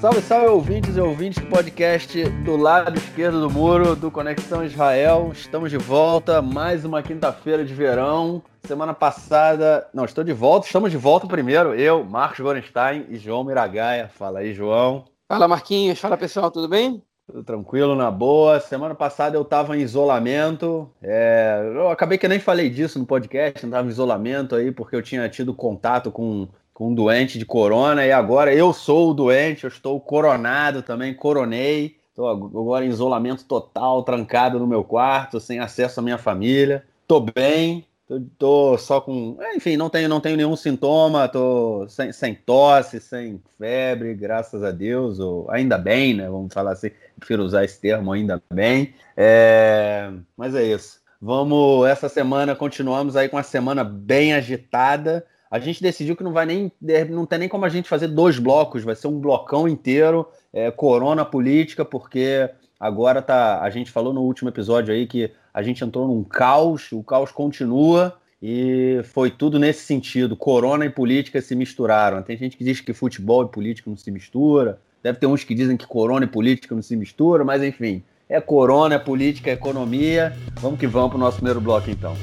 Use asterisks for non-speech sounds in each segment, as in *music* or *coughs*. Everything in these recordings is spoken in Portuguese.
Salve, salve, ouvintes e ouvintes do podcast do lado esquerdo do muro do Conexão Israel. Estamos de volta, mais uma quinta-feira de verão. Semana passada, não, estou de volta, estamos de volta primeiro, eu, Marcos Gorenstein e João Miragaia. Fala aí, João. Fala, Marquinhos. Fala, pessoal, tudo bem? Tudo tranquilo, na boa. Semana passada eu estava em isolamento. É... Eu acabei que nem falei disso no podcast, não estava em isolamento aí, porque eu tinha tido contato com, com um doente de corona, e agora eu sou o doente, eu estou coronado também, coronei. Estou agora em isolamento total, trancado no meu quarto, sem acesso à minha família. Estou bem, tô, só com. Enfim, não tenho, não tenho nenhum sintoma, tô sem, sem tosse, sem febre, graças a Deus, ou ainda bem, né? Vamos falar assim, prefiro usar esse termo ainda bem. É, mas é isso. Vamos, essa semana continuamos aí com uma semana bem agitada. A gente decidiu que não vai nem. Não tem nem como a gente fazer dois blocos, vai ser um blocão inteiro, é, corona política, porque agora tá. A gente falou no último episódio aí que a gente entrou num caos, o caos continua e foi tudo nesse sentido. Corona e política se misturaram. Tem gente que diz que futebol e política não se mistura. Deve ter uns que dizem que corona e política não se misturam, mas enfim, é corona, é política, é economia. Vamos que vamos para o nosso primeiro bloco então.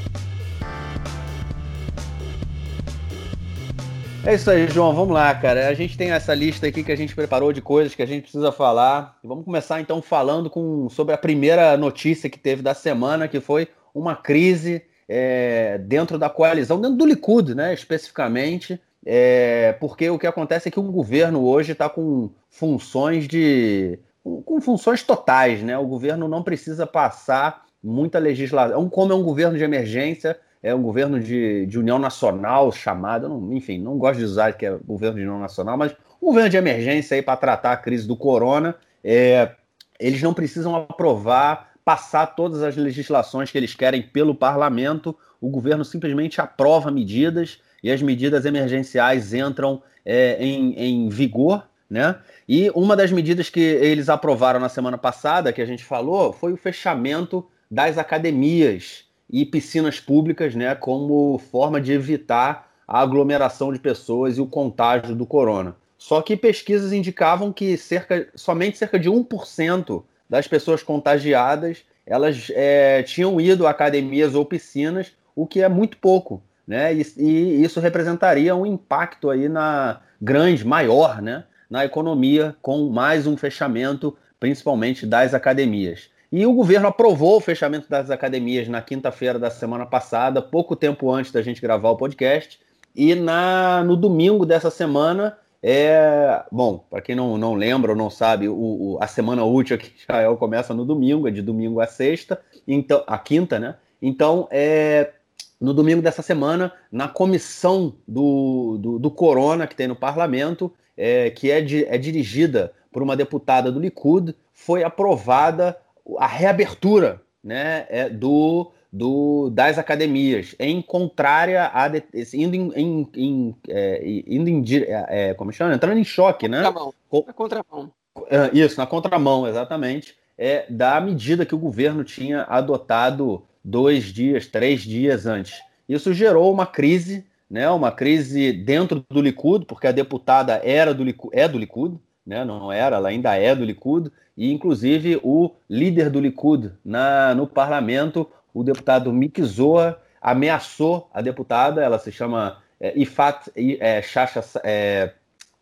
É isso aí, João. Vamos lá, cara. A gente tem essa lista aqui que a gente preparou de coisas que a gente precisa falar. Vamos começar então falando com, sobre a primeira notícia que teve da semana, que foi uma crise é, dentro da coalizão, dentro do Likud, né, especificamente. É, porque o que acontece é que o governo hoje está com funções de. com funções totais, né? O governo não precisa passar muita legislação. Como é um governo de emergência, é um governo de, de união nacional chamado, não, enfim, não gosto de usar que é governo de união nacional, mas um governo de emergência aí para tratar a crise do corona. É, eles não precisam aprovar, passar todas as legislações que eles querem pelo parlamento. O governo simplesmente aprova medidas e as medidas emergenciais entram é, em, em vigor. Né? E uma das medidas que eles aprovaram na semana passada, que a gente falou, foi o fechamento das academias e piscinas públicas, né, como forma de evitar a aglomeração de pessoas e o contágio do corona. Só que pesquisas indicavam que cerca, somente cerca de 1% das pessoas contagiadas elas é, tinham ido a academias ou piscinas, o que é muito pouco. Né? E, e, isso representaria um impacto aí na grande, maior, né? na economia, com mais um fechamento, principalmente das academias. E o governo aprovou o fechamento das academias na quinta-feira da semana passada, pouco tempo antes da gente gravar o podcast. E na, no domingo dessa semana, é, bom, para quem não, não lembra ou não sabe, o, o, a semana útil aqui em Israel começa no domingo, é de domingo a sexta, então a quinta, né? Então, é, no domingo dessa semana, na comissão do, do, do Corona que tem no parlamento, é, que é, de, é dirigida por uma deputada do Likud, foi aprovada a reabertura né, é, do, do, das academias, em contrária a de, indo em, em, em é, indo em é, é, como chama? entrando em choque, né? Contramão. Na contramão. É, isso, na contramão, exatamente, é, da medida que o governo tinha adotado dois dias, três dias antes. Isso gerou uma crise, né? Uma crise dentro do Likud, porque a deputada era do Likud, é do Likud, né? Não era, ela ainda é do Likud e inclusive o líder do Likud na, no parlamento, o deputado Mik Zoa, ameaçou a deputada, ela se chama é, Ifat é, Chacha é,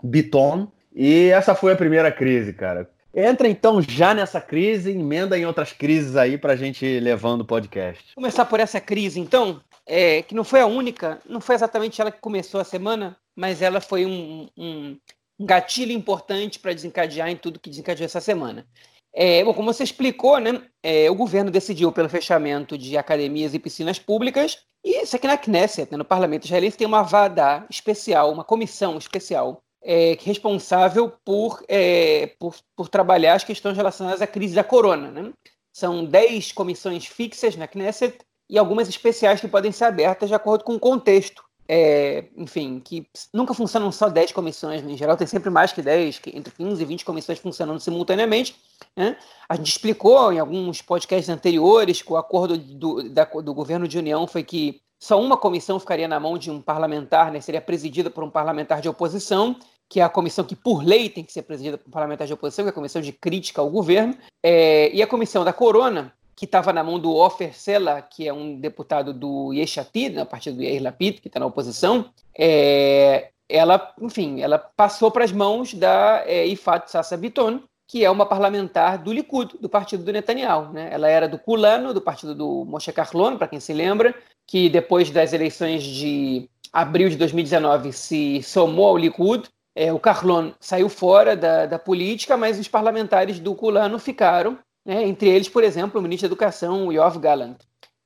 Biton, e essa foi a primeira crise, cara. Entra então já nessa crise, emenda em outras crises aí para a gente levando o podcast. Começar por essa crise, então, é, que não foi a única, não foi exatamente ela que começou a semana, mas ela foi um, um, um gatilho importante para desencadear em tudo que desencadeou essa semana. É, bom, como você explicou, né, é, o governo decidiu pelo fechamento de academias e piscinas públicas, e isso aqui na Knesset, né, no parlamento israelense, tem uma vada especial, uma comissão especial, é, responsável por, é, por, por, trabalhar as questões relacionadas à crise da corona. Né? São dez comissões fixas na Knesset e algumas especiais que podem ser abertas de acordo com o contexto é, enfim, que nunca funcionam só 10 comissões, né? em geral tem sempre mais que 10, que entre 15 e 20 comissões funcionando simultaneamente. Né? A gente explicou em alguns podcasts anteriores que o acordo do, da, do governo de união foi que só uma comissão ficaria na mão de um parlamentar, né? seria presidida por um parlamentar de oposição, que é a comissão que, por lei, tem que ser presidida por parlamentares de oposição, que é a comissão de crítica ao governo, é, e a comissão da Corona, que estava na mão do Ofer Sela, que é um deputado do Yeshatid, né, partido do Yair Lapid, que está na oposição, é, ela, enfim, ela passou para as mãos da é, Ifat Sassa Biton, que é uma parlamentar do Likud, do partido do Netanyahu. Né? Ela era do Kulano, do partido do Moshe Carlon, para quem se lembra, que depois das eleições de abril de 2019 se somou ao Likud. É, o Carlon saiu fora da, da política, mas os parlamentares do Kulano ficaram, né? entre eles, por exemplo, o ministro da Educação, Yoav Gallant.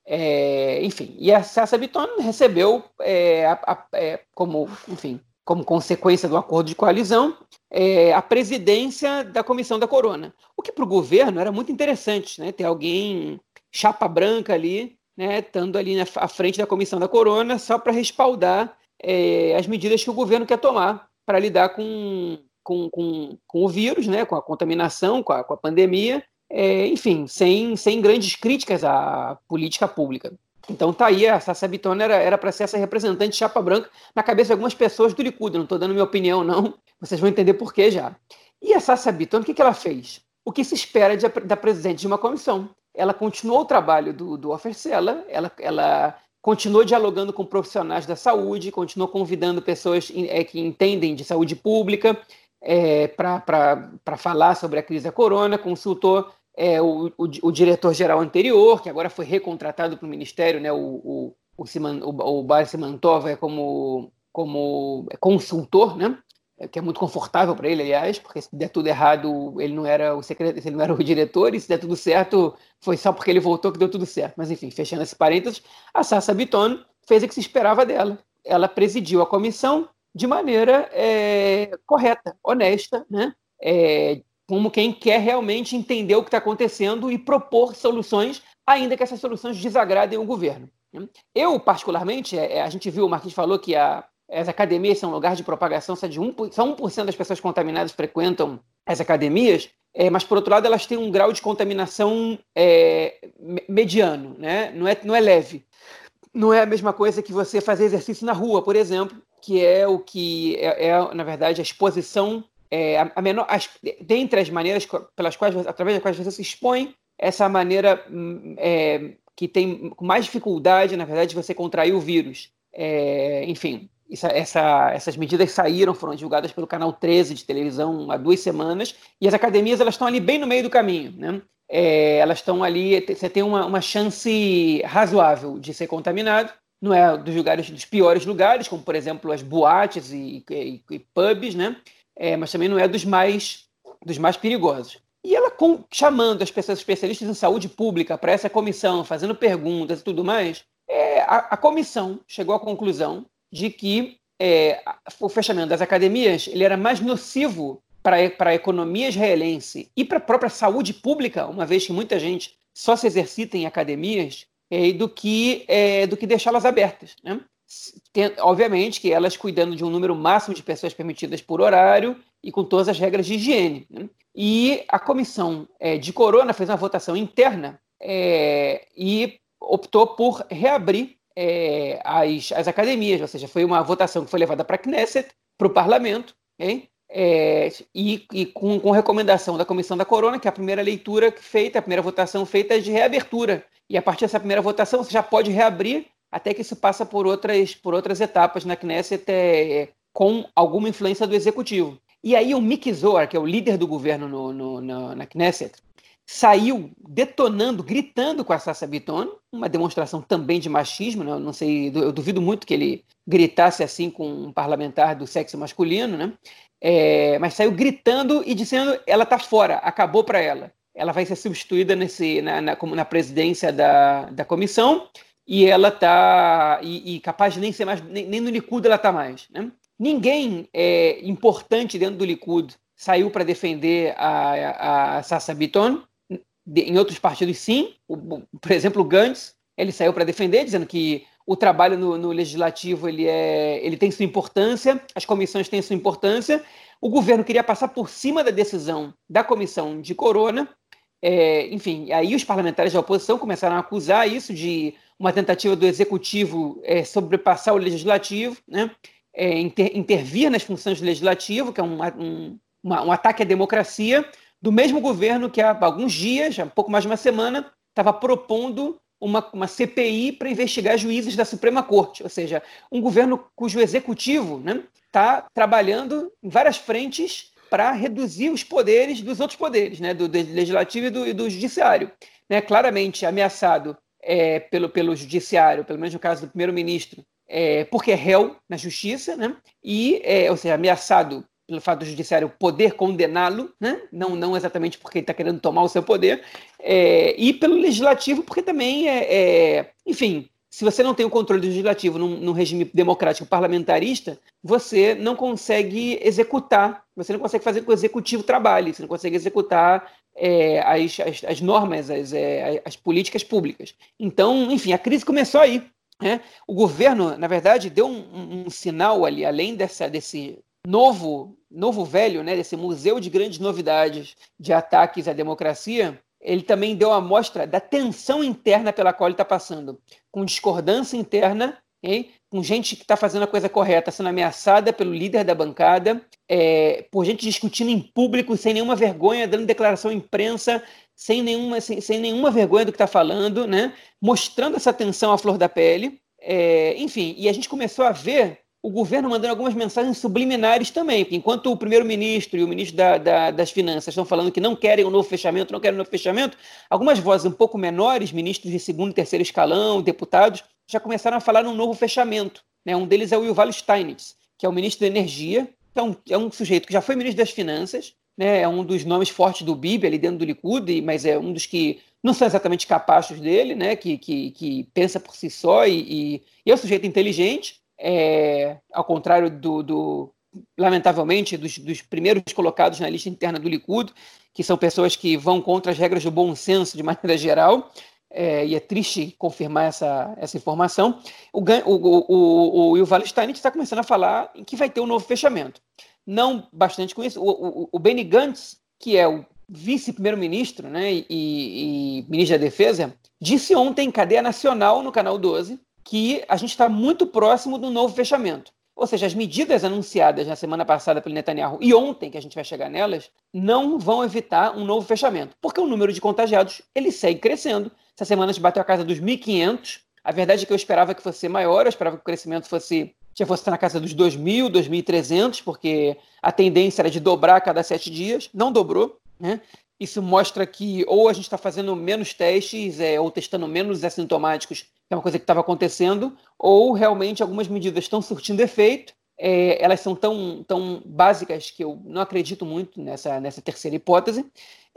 É, enfim, e a Sassa Biton recebeu é, a, a, é, como, enfim, como consequência do acordo de coalizão, é, a presidência da Comissão da Corona. O que para o governo era muito interessante, né? ter alguém chapa branca ali, né? estando ali na, à frente da Comissão da Corona, só para respaldar é, as medidas que o governo quer tomar para lidar com, com, com, com, o vírus, né? com a contaminação, com a, com a pandemia, é, enfim, sem, sem grandes críticas à política pública. Então tá aí, a Sassa Bitona era para ser essa representante chapa branca na cabeça de algumas pessoas do Likud. Não estou dando minha opinião, não. Vocês vão entender por quê já. E a Sassa Bitona, o que, que ela fez? O que se espera de, da presidente de uma comissão. Ela continuou o trabalho do, do Ofercela, ela, ela continuou dialogando com profissionais da saúde, continuou convidando pessoas é, que entendem de saúde pública é, para falar sobre a crise da corona, consultou é, o, o, o diretor-geral anterior, que agora foi recontratado para o Ministério, né, o, o, o, Siman, o, o Bar é como, como consultor, né, é, que é muito confortável para ele, aliás, porque se der tudo errado, ele não era o secretário, ele não era o diretor, e se der tudo certo, foi só porque ele voltou que deu tudo certo. Mas enfim, fechando esse parênteses, a Sassa Biton fez o que se esperava dela. Ela presidiu a comissão de maneira é, correta, honesta, né? É, como quem quer realmente entender o que está acontecendo e propor soluções, ainda que essas soluções desagradem o governo. Eu, particularmente, é, é, a gente viu, o Marquinhos falou que a, as academias são lugar de propagação, só, de 1, só 1% das pessoas contaminadas frequentam as academias, é, mas, por outro lado, elas têm um grau de contaminação é, mediano, né? não, é, não é leve. Não é a mesma coisa que você fazer exercício na rua, por exemplo, que é o que é, é na verdade, a exposição é, a, menor, as, dentre as maneiras pelas quais, através das quais você se expõe, essa maneira hum, é, que tem mais dificuldade, na verdade, de você contrair o vírus. É, enfim, essa, essas medidas saíram, foram divulgadas pelo canal 13 de televisão há duas semanas, e as academias elas estão ali bem no meio do caminho. Né? É, elas estão ali, você tem uma, uma chance razoável de ser contaminado, não é dos lugares dos piores lugares, como por exemplo as boates e, e, e pubs, né? É, mas também não é dos mais, dos mais perigosos. E ela com, chamando as pessoas especialistas em saúde pública para essa comissão, fazendo perguntas e tudo mais, é, a, a, comissão chegou à conclusão de que é, o fechamento das academias ele era mais nocivo para a economia israelense e para a própria saúde pública, uma vez que muita gente só se exercita em academias, é, do que é, do que deixá-las abertas. Né? Tem, obviamente que elas cuidando de um número máximo de pessoas permitidas por horário e com todas as regras de higiene. Né? E a comissão é, de Corona fez uma votação interna é, e optou por reabrir é, as, as academias, ou seja, foi uma votação que foi levada para a Knesset, para o parlamento? É, e, e com, com, recomendação da Comissão da Corona, que é a primeira leitura feita, a primeira votação feita é de reabertura. E a partir dessa primeira votação, você já pode reabrir até que isso passa por outras, por outras etapas na Knesset é, com alguma influência do executivo. E aí o Mick Zohar, que é o líder do governo no, no, no, na Knesset, saiu detonando, gritando com a Sassa Biton, uma demonstração também de machismo, né? não sei, eu duvido muito que ele gritasse assim com um parlamentar do sexo masculino, né? É, mas saiu gritando e dizendo ela está fora, acabou para ela. Ela vai ser substituída nesse, na, na, na presidência da, da comissão e ela tá e, e, capaz de nem ser mais nem, nem no Likud ela tá mais, né? Ninguém é, importante dentro do Likud saiu para defender a, a Sassa Biton. Em outros partidos, sim. O, por exemplo, o Gantz, ele saiu para defender, dizendo que o trabalho no, no, legislativo ele, é, ele tem sua importância, as comissões têm sua importância. O governo queria passar por cima da decisão da comissão de Corona. É, enfim, aí os parlamentares da oposição começaram a acusar isso de uma tentativa do executivo é, sobrepassar o legislativo, né? é, inter, intervir nas funções do legislativo, que é um, um, uma, um ataque à democracia, do mesmo governo que há alguns dias, há pouco mais de uma semana, estava propondo uma, uma CPI para investigar juízes da Suprema Corte, ou seja, um governo cujo executivo está né, tá trabalhando em várias frentes para reduzir os poderes dos outros poderes, né, do, do legislativo e do, e do judiciário. Né, claramente ameaçado é, pelo, pelo judiciário, pelo menos no caso do primeiro-ministro, é, porque é réu na justiça, né, e, é, ou seja, ameaçado pelo fato do judiciário poder condená-lo, né? não, não exatamente porque ele está querendo tomar o seu poder, é, e pelo legislativo, porque também é, é, enfim, se você não tem o controle legislativo num, num, regime democrático parlamentarista, você não consegue executar, você não consegue fazer com que o executivo trabalhe, você não consegue executar é, as, as, as, normas, as, é, as políticas públicas. Então, enfim, a crise começou aí. Né? O governo, na verdade, deu um, um, um sinal ali, além dessa, desse novo, novo velho, né, desse museu de grandes novidades de ataques à democracia, ele também deu a mostra da tensão interna pela qual ele está passando, com discordância interna, hein? com gente que está fazendo a coisa correta, sendo ameaçada pelo líder da bancada, é, por gente discutindo em público, sem nenhuma vergonha, dando declaração à imprensa, sem nenhuma, sem, sem nenhuma vergonha do que está falando, né? mostrando essa tensão à flor da pele. É, enfim, e a gente começou a ver o governo mandando algumas mensagens subliminares também, enquanto o primeiro-ministro e o ministro da, da, das Finanças estão falando que não querem um novo fechamento, não querem um novo fechamento, algumas vozes um pouco menores, ministros de segundo e terceiro escalão, deputados, já começaram a falar num novo fechamento. Né? Um deles é o Yuval Steinitz, que é o ministro da Energia, que é um, é um sujeito que já foi ministro das Finanças, né? é um dos nomes fortes do BIB ali dentro do Likud, mas é um dos que não são exatamente capazes dele, né? que, que, que pensa por si só e, e, e é um sujeito inteligente, é, ao contrário do, do lamentavelmente, dos, dos, primeiros colocados na lista interna do Likud, que são pessoas que vão contra as regras do bom senso de maneira geral, é, e é triste confirmar essa, essa informação. O, o, o, o Yuval Steinitz está começando a falar que vai ter um novo fechamento. Não bastante com isso. O, o, o Benny Gantz, que é o vice-primeiro-ministro né, e, e, ministro da Defesa, disse ontem em cadeia nacional no Canal 12 que a gente está muito próximo do novo fechamento. Ou seja, as medidas anunciadas na semana passada pelo Netanyahu e ontem, que a gente vai chegar nelas, não vão evitar um novo fechamento, porque o número de contagiados ele segue crescendo. Essa semana a gente bateu a casa dos 1.500. A verdade é que eu esperava que fosse maior, eu esperava que o crescimento fosse já fosse na casa dos 2.000, 2.300, porque a tendência era de dobrar a cada sete dias, não dobrou. Né? Isso mostra que ou a gente está fazendo menos testes, é, ou testando menos assintomáticos, é uma coisa que estava acontecendo, ou realmente algumas medidas estão surtindo efeito. É, elas são tão, tão básicas que eu não acredito muito nessa, nessa terceira hipótese.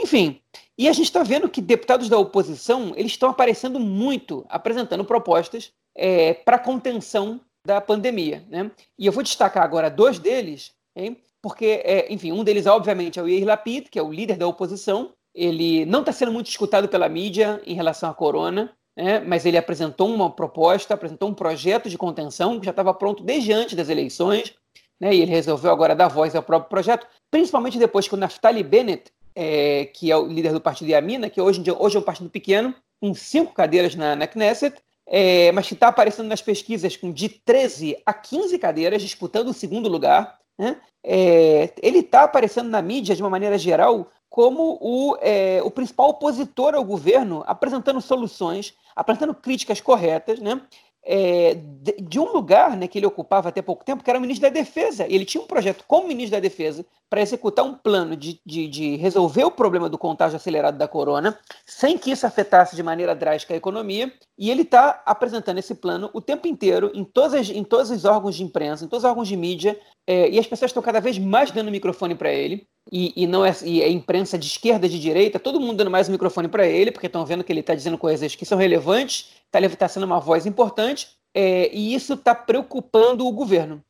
Enfim, e a gente está vendo que deputados da oposição eles estão aparecendo muito, apresentando propostas é, para contenção da pandemia. Né? E eu vou destacar agora dois deles, hein? porque, é, enfim, um deles, obviamente, é o Yair Lapid, que é o líder da oposição. Ele não está sendo muito escutado pela mídia em relação à corona, né? mas ele apresentou uma proposta, apresentou um projeto de contenção que já estava pronto desde antes das eleições, né? e ele resolveu agora dar voz ao próprio projeto, principalmente depois que o Naftali Bennett, é, que é o líder do partido Yamina, que hoje, dia, hoje é um partido pequeno, com cinco cadeiras na, na Knesset, é, mas que está aparecendo nas pesquisas com de 13 a 15 cadeiras, disputando o segundo lugar. Né? É, ele está aparecendo na mídia, de uma maneira geral, como o, é, o principal opositor ao governo, apresentando soluções, apresentando críticas corretas, né? É, de, de, um lugar né, que ele ocupava até pouco tempo, que era o ministro da Defesa. Ele tinha um projeto como ministro da Defesa para executar um plano de, de, de, resolver o problema do contágio acelerado da corona, sem que isso afetasse de maneira drástica a economia. E ele está apresentando esse plano o tempo inteiro em, todas, em todos os órgãos de imprensa, em todos os órgãos de mídia, é, e as pessoas estão cada vez mais dando microfone para ele. E, e, não é e a imprensa de esquerda, de direita, todo mundo dando mais microfone para ele, porque estão vendo que ele está dizendo coisas que são relevantes, está tá sendo uma voz importante, é, e isso está preocupando o governo.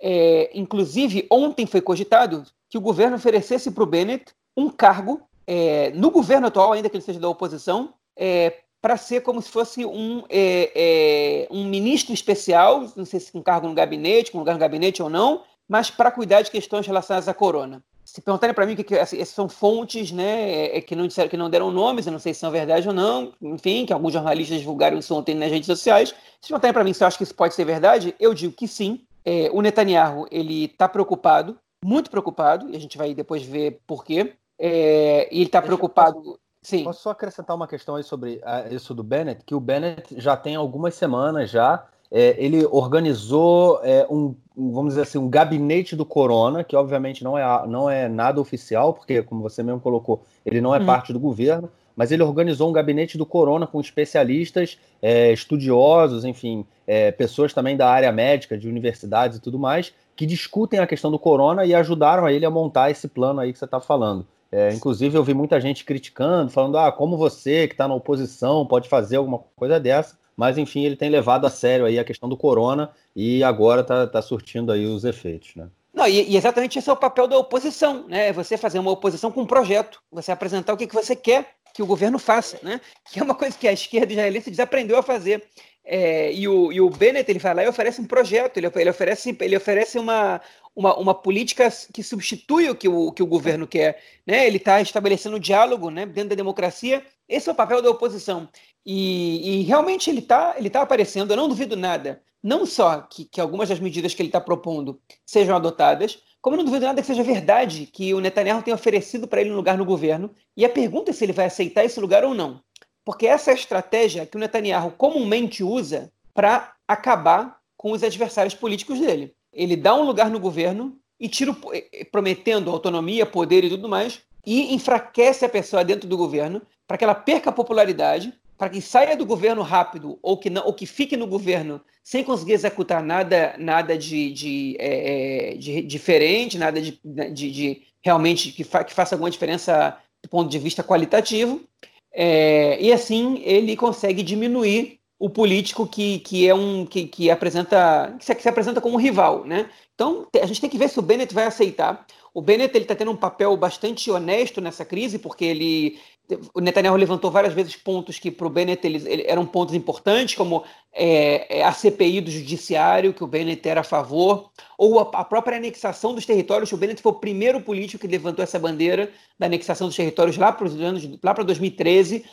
É, inclusive, ontem foi cogitado que o governo oferecesse para o Bennett um cargo é, no governo atual, ainda que ele seja da oposição, é, para ser como se fosse um, é, é, um ministro especial, não sei se um cargo no gabinete, com um lugar no gabinete ou não, mas para cuidar de questões relacionadas à corona. Se perguntarem para mim o que, que assim, são fontes, né, é, que não disseram que não deram nomes, eu não sei se são verdade ou não, enfim, que alguns jornalistas divulgaram isso ontem nas redes sociais. Se perguntarem para mim se eu acho que isso pode ser verdade, eu digo que sim. é, o Netanyahu ele está preocupado, muito preocupado, e a gente vai depois ver por quê. É, e ele está preocupado. Posso, Sim. Posso só acrescentar uma questão aí sobre uh, isso do Bennett, que o Bennett já tem algumas semanas já. É, ele organizou é, um, vamos dizer assim, um gabinete do Corona, que obviamente não é, não é nada oficial, porque, como você mesmo colocou, ele não é hum. parte do governo, mas ele organizou um gabinete do Corona com especialistas, é, estudiosos, enfim, é, pessoas também da área médica, de universidades e tudo mais, que discutem a questão do Corona e ajudaram a ele a montar esse plano aí que você está falando. É, inclusive, eu vi muita gente criticando, falando: ah, como você, que está na oposição, pode fazer alguma coisa dessa. Mas, enfim, ele tem levado a sério aí a questão do corona e agora está tá surtindo aí os efeitos, né? Não, e, exatamente esse é o papel da oposição, né? Você fazer uma oposição com um projeto, você apresentar o que, que você quer que o governo faça, né? *laughs* Que é uma coisa que a esquerda israelense desaprendeu a fazer. É, e, o, e o Bennett ele vai lá e oferece um projeto, ele, ele oferece, ele oferece uma, uma, uma política que substitui o que o, que o governo quer. Né? Ele está estabelecendo um diálogo né, dentro da democracia. Esse é o papel da oposição. E, e realmente ele está ele tá aparecendo, eu não duvido nada. Não só que, que algumas das medidas que ele está propondo sejam adotadas, como eu não duvido nada que seja verdade que o Netanyahu tenha oferecido para ele um lugar no governo. E a pergunta é se ele vai aceitar esse lugar ou não. Porque essa é a estratégia que o Netanyahu comumente usa para acabar com os adversários políticos dele. Ele dá um lugar no governo e tira, prometendo autonomia, poder e tudo mais, e enfraquece a pessoa dentro do governo para que ela perca a popularidade para que saia do governo rápido ou que não ou que fique no governo sem conseguir executar nada nada de, de, é, é de diferente nada de, de, de realmente que, fa, que, faça alguma diferença do ponto de vista qualitativo é, e assim ele consegue diminuir o político que, que é um que, que apresenta que se, que se apresenta como rival né? Então a gente tem que ver se o Bennett vai aceitar. O Bennett está tendo um papel bastante honesto nessa crise, porque ele o Netanyahu levantou várias vezes pontos que para o Bennett eles, eram pontos importantes, como é, é a CPI do judiciário, que o Bennett era a favor, ou a, a, própria anexação dos territórios. O Bennett foi o primeiro político que levantou essa bandeira da anexação dos territórios lá para os anos lá para 2013.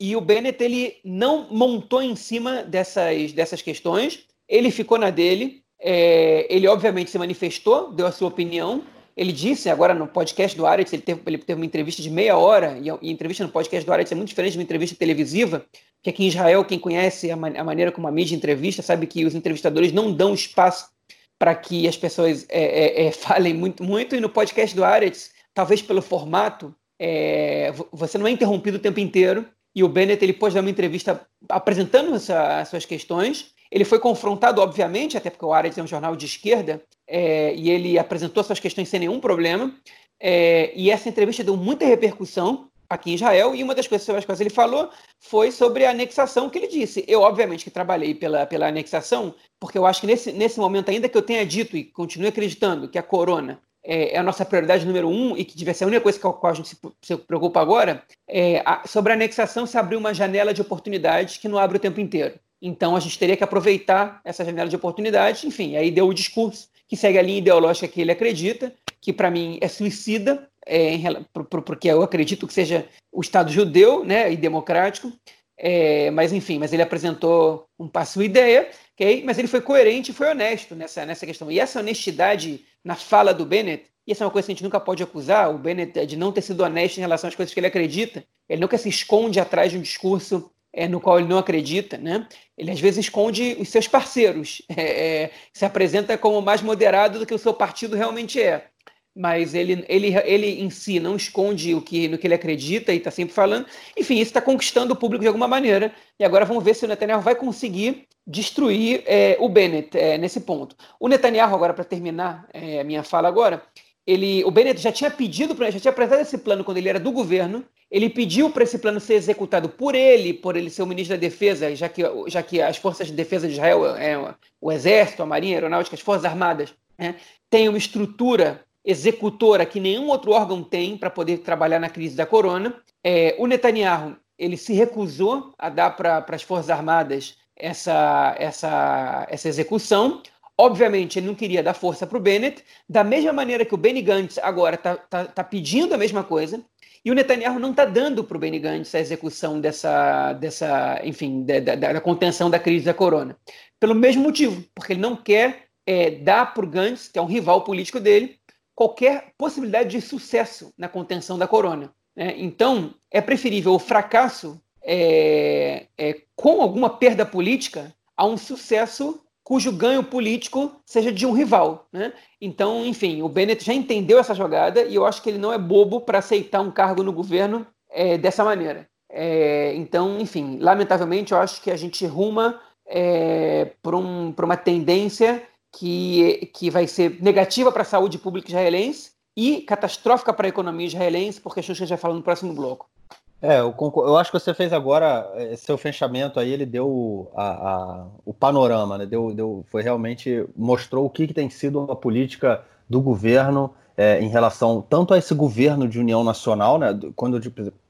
E o Bennett ele não montou em cima dessas, dessas questões, ele ficou na dele. É, ele obviamente se manifestou, deu a sua opinião, ele disse agora no podcast do Aretz, ele teve, ele teve uma entrevista de meia hora, e a, e entrevista no podcast do Aretz é muito diferente de uma entrevista televisiva, que aqui em Israel, quem conhece a, man a maneira como a mídia entrevista, sabe que os entrevistadores não dão espaço para que as pessoas é, é, é, *laughs* falem muito, muito, e no podcast do Aretz, talvez pelo formato, é, você não é interrompido o tempo inteiro, e o Bennett ele pôde dar uma entrevista apresentando essa, as suas questões, ele foi confrontado, obviamente, até porque o Aretz é um jornal de esquerda, é, e ele apresentou suas questões sem nenhum problema. É, e essa entrevista deu muita repercussão aqui em Israel, e uma das coisas sobre as quais ele falou foi sobre a anexação que ele disse. Eu, obviamente, que trabalhei pela, pela anexação, porque eu acho que nesse, nesse momento, ainda que eu tenha dito e continue acreditando que a corona é, é a nossa prioridade número um e que devia ser a única coisa com a qual a gente se, se preocupa agora, é, a, sobre a anexação se abriu uma janela de oportunidades que não abre o tempo inteiro. Então a gente teria que aproveitar essa janela de oportunidade, enfim, aí deu o discurso que segue a linha ideológica que ele acredita, que para mim é suicida, é, porque eu acredito que seja o Estado judeu né, e democrático, é, mas enfim, mas ele apresentou um passo ideia, okay? mas ele foi coerente e foi honesto nessa, nessa questão. E essa honestidade na fala do Bennett, e essa é uma coisa que a gente nunca pode acusar o Bennett de não ter sido honesto em relação às coisas que ele acredita. Ele nunca se esconde atrás de um discurso é, no qual ele não acredita, né? Ele às vezes esconde os seus parceiros, *laughs* é, é, se apresenta como mais moderado do que o seu partido realmente é. Mas ele, ele, ele em si não esconde o que, no que ele acredita e está sempre falando. Enfim, isso está conquistando o público de alguma maneira. E agora vamos ver se o Netanyahu vai conseguir destruir é, o Bennett é, nesse ponto. O Netanyahu, agora para terminar é, a minha fala agora, ele, o Bennett já tinha pedido, já tinha apresentado esse plano quando ele era do governo. Ele pediu para esse plano ser executado por ele, por ele ser o ministro da Defesa, já que, já que as forças de defesa de Israel, é, o Exército, a Marinha, a Aeronáutica, as Forças Armadas, né, têm uma estrutura executora que nenhum outro órgão tem para poder trabalhar na crise da corona. É, o Netanyahu ele se recusou a dar para as Forças Armadas essa, essa, essa execução. Obviamente, ele não queria dar força para o Bennett, da mesma maneira que o Benny Gantz agora está tá, tá pedindo a mesma coisa, e o Netanyahu não está dando para o Benny Gantz a execução dessa, dessa enfim, da, da, da, contenção da crise da corona. Pelo mesmo motivo, porque ele não quer é, dá para o Gantz, que é um rival político dele, qualquer possibilidade de sucesso na contenção da corona. Né? Então, é preferível o fracasso é, é, com alguma perda política a um sucesso cujo ganho político seja de um rival. Né? Então, enfim, o Bennett já entendeu essa jogada e eu acho que ele não é bobo para aceitar um cargo no governo é, dessa maneira. É, então, enfim, lamentavelmente, eu acho que a gente ruma é, para um, uma tendência que, que vai ser negativa para a saúde pública israelense e catastrófica para a economia israelense, porque a gente já fala no próximo bloco. É, eu, eu, acho que você fez agora, eh, seu fechamento aí, ele deu a, a, o panorama, né? Deu, deu, foi realmente, mostrou o que, que tem sido a política do governo é, em relação tanto a esse governo de união nacional, né? Quando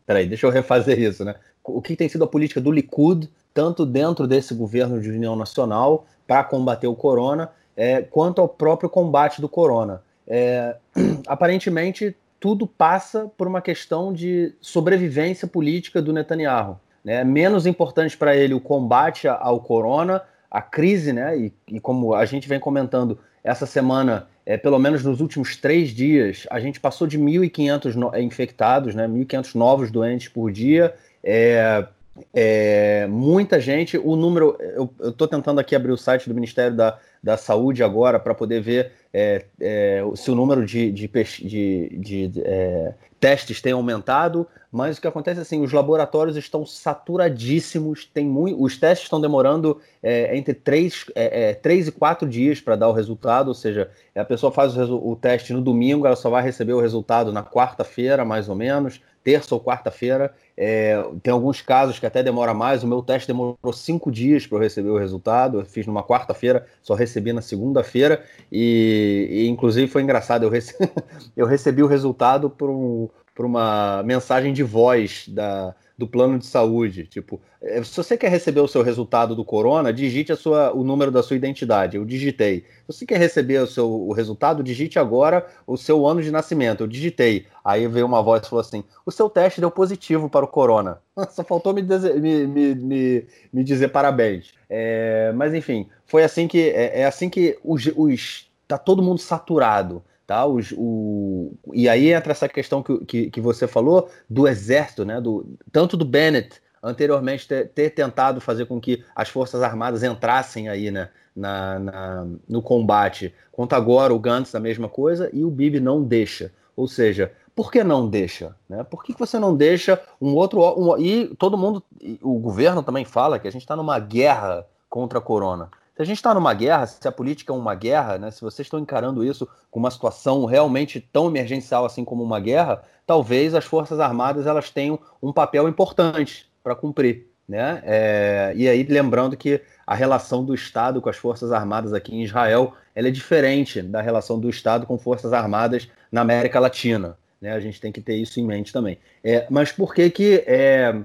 peraí, deixa eu refazer isso, né? O que tem sido a política do Likud, tanto dentro desse governo de união nacional para combater o corona, é, quanto ao próprio combate do corona. É, *clears throat* aparentemente tudo passa por uma questão de sobrevivência política do Netanyahu. Né? Menos importante para ele o combate ao corona, a crise, né? E, e, como a gente vem comentando essa semana, é, pelo menos nos últimos três dias, a gente passou de 1.500 no, infectados, né? 1.500 novos doentes por dia. É, é, muita gente, o número. Eu estou tentando aqui abrir o site do Ministério da, da Saúde agora para poder ver é, é, se o número de, de, de, de é, testes tem aumentado, mas o que acontece é assim, os laboratórios estão saturadíssimos, tem muito, os testes estão demorando é, entre 3, é, 3 e 4 dias para dar o resultado, ou seja, a pessoa faz o, o teste no domingo, ela só vai receber o resultado na quarta-feira, mais ou menos, terça ou quarta-feira. É, tem alguns casos que até demora mais. O meu teste demorou cinco dias para eu receber o resultado. Eu fiz numa quarta-feira, só recebi na segunda-feira. E, e, inclusive foi engraçado. Eu, rece... *laughs* eu recebi o resultado por, um, por uma mensagem de voz da, do plano de saúde. Tipo, é, se você quer receber o seu resultado do corona, digite a sua, o número da sua identidade. Eu digitei. Se você quer receber o seu o resultado, digite agora o seu ano de nascimento. Eu digitei. Aí veio uma voz e falou assim: o seu teste deu positivo para o corona. *laughs* Só faltou me dizer, me, me, me, me dizer parabéns. É, mas enfim, foi assim que é, é assim que os, os tá todo mundo saturado. Tá? Os, o, e aí entra essa questão que, que, que, você falou do exército, né? do, tanto do Bennett anteriormente ter, ter, tentado fazer com que as Forças Armadas entrassem aí né? na, na, no combate, quanto agora o Gantz a mesma coisa e o Bibi não deixa. Ou seja, por que não deixa? Né? Por que, que você não deixa um outro. Um, e todo mundo, o governo também fala que a gente está numa guerra contra a corona. Se a gente está numa guerra, se a política é uma guerra, né, se vocês estão encarando isso com uma situação realmente tão emergencial assim como uma guerra, talvez as Forças Armadas elas tenham um papel importante para cumprir. Né? É, e aí, lembrando que a relação do Estado com as Forças Armadas aqui em Israel ela é diferente da relação do Estado com Forças Armadas na América Latina. Né? A gente tem que ter isso em mente também. É, mas por que, que é,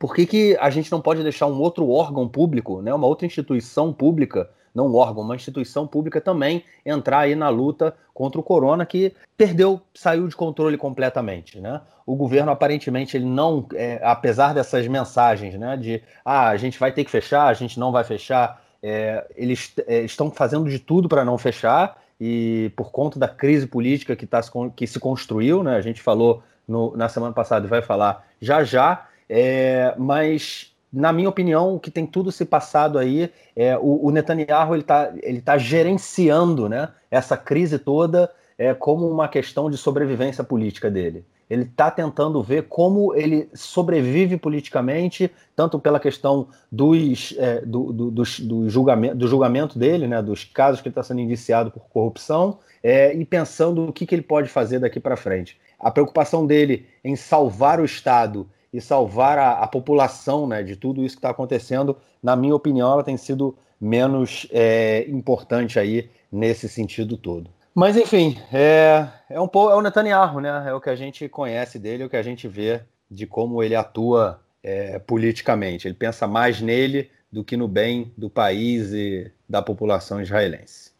por que, que a gente não pode deixar um outro órgão público, né, uma outra instituição pública, não um órgão, uma instituição pública também entrar aí na luta contra o corona que perdeu, saiu de controle completamente, né? O governo aparentemente ele não, é, apesar dessas mensagens, né, de ah, a gente vai ter que fechar, a gente não vai fechar, é, eles é, estão fazendo de tudo para não fechar e por conta da crise política que, tá, que se construiu, né? A gente falou no, na semana passada e vai falar já já é, mas, na minha opinião, o que tem tudo se passado aí é o, o Netanyahu ele está ele tá gerenciando né, essa crise toda é, como uma questão de sobrevivência política dele. Ele está tentando ver como ele sobrevive politicamente, tanto pela questão dos, é, do, do, do, do, julgamento, do julgamento dele, né, dos casos que ele está sendo indiciado por corrupção, é, e pensando o que, que ele pode fazer daqui para frente. A preocupação dele em salvar o Estado e salvar a, a população né, de tudo isso que está acontecendo, na minha opinião, ela tem sido menos é, importante aí nesse sentido todo. Mas enfim, é, é um pouco é o Netanyahu, né? É o que a gente conhece dele, é o que a gente vê de como ele atua é, politicamente. Ele pensa mais nele do que no bem do país e da população israelense.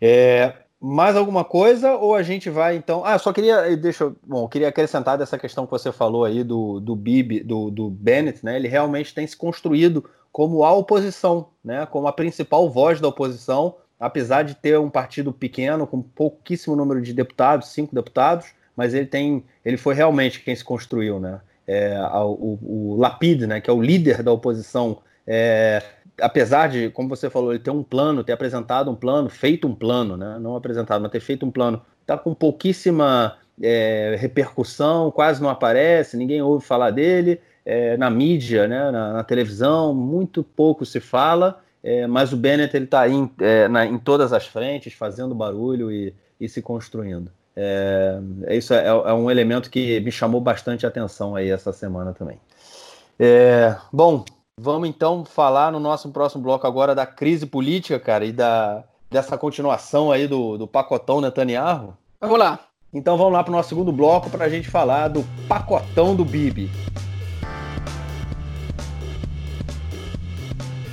É, mais alguma coisa ou a gente vai então? Ah, só queria, deixa eu, bom, queria acrescentar dessa questão que você falou aí do do Bibi, do, do Bennett, né? Ele realmente tem se construído como a oposição, né? Como a principal voz da oposição apesar de ter um partido pequeno, com pouquíssimo número de deputados, cinco deputados, mas ele tem, ele foi realmente quem se construiu, né? É, o, o Lapid, né, que é o líder da oposição, é, apesar de, como você falou, ele ter um plano, ter apresentado um plano, feito um plano, né, não apresentado, mas ter feito um plano, está com pouquíssima é, repercussão, quase não aparece, ninguém ouve falar dele, é, na mídia, né, na, na, televisão, muito pouco se fala, é, mas o Bennett ele está em, é, em todas as frentes, fazendo barulho e, e se construindo. É, é isso é, é, um elemento que me chamou bastante atenção aí essa semana também. Bom, vamos então falar no nosso próximo bloco agora da crise política, cara, e da, dessa continuação aí do, do pacotão Netanyahu. Vamos lá. Então vamos lá para o nosso segundo bloco para a gente falar do pacotão do Bibi.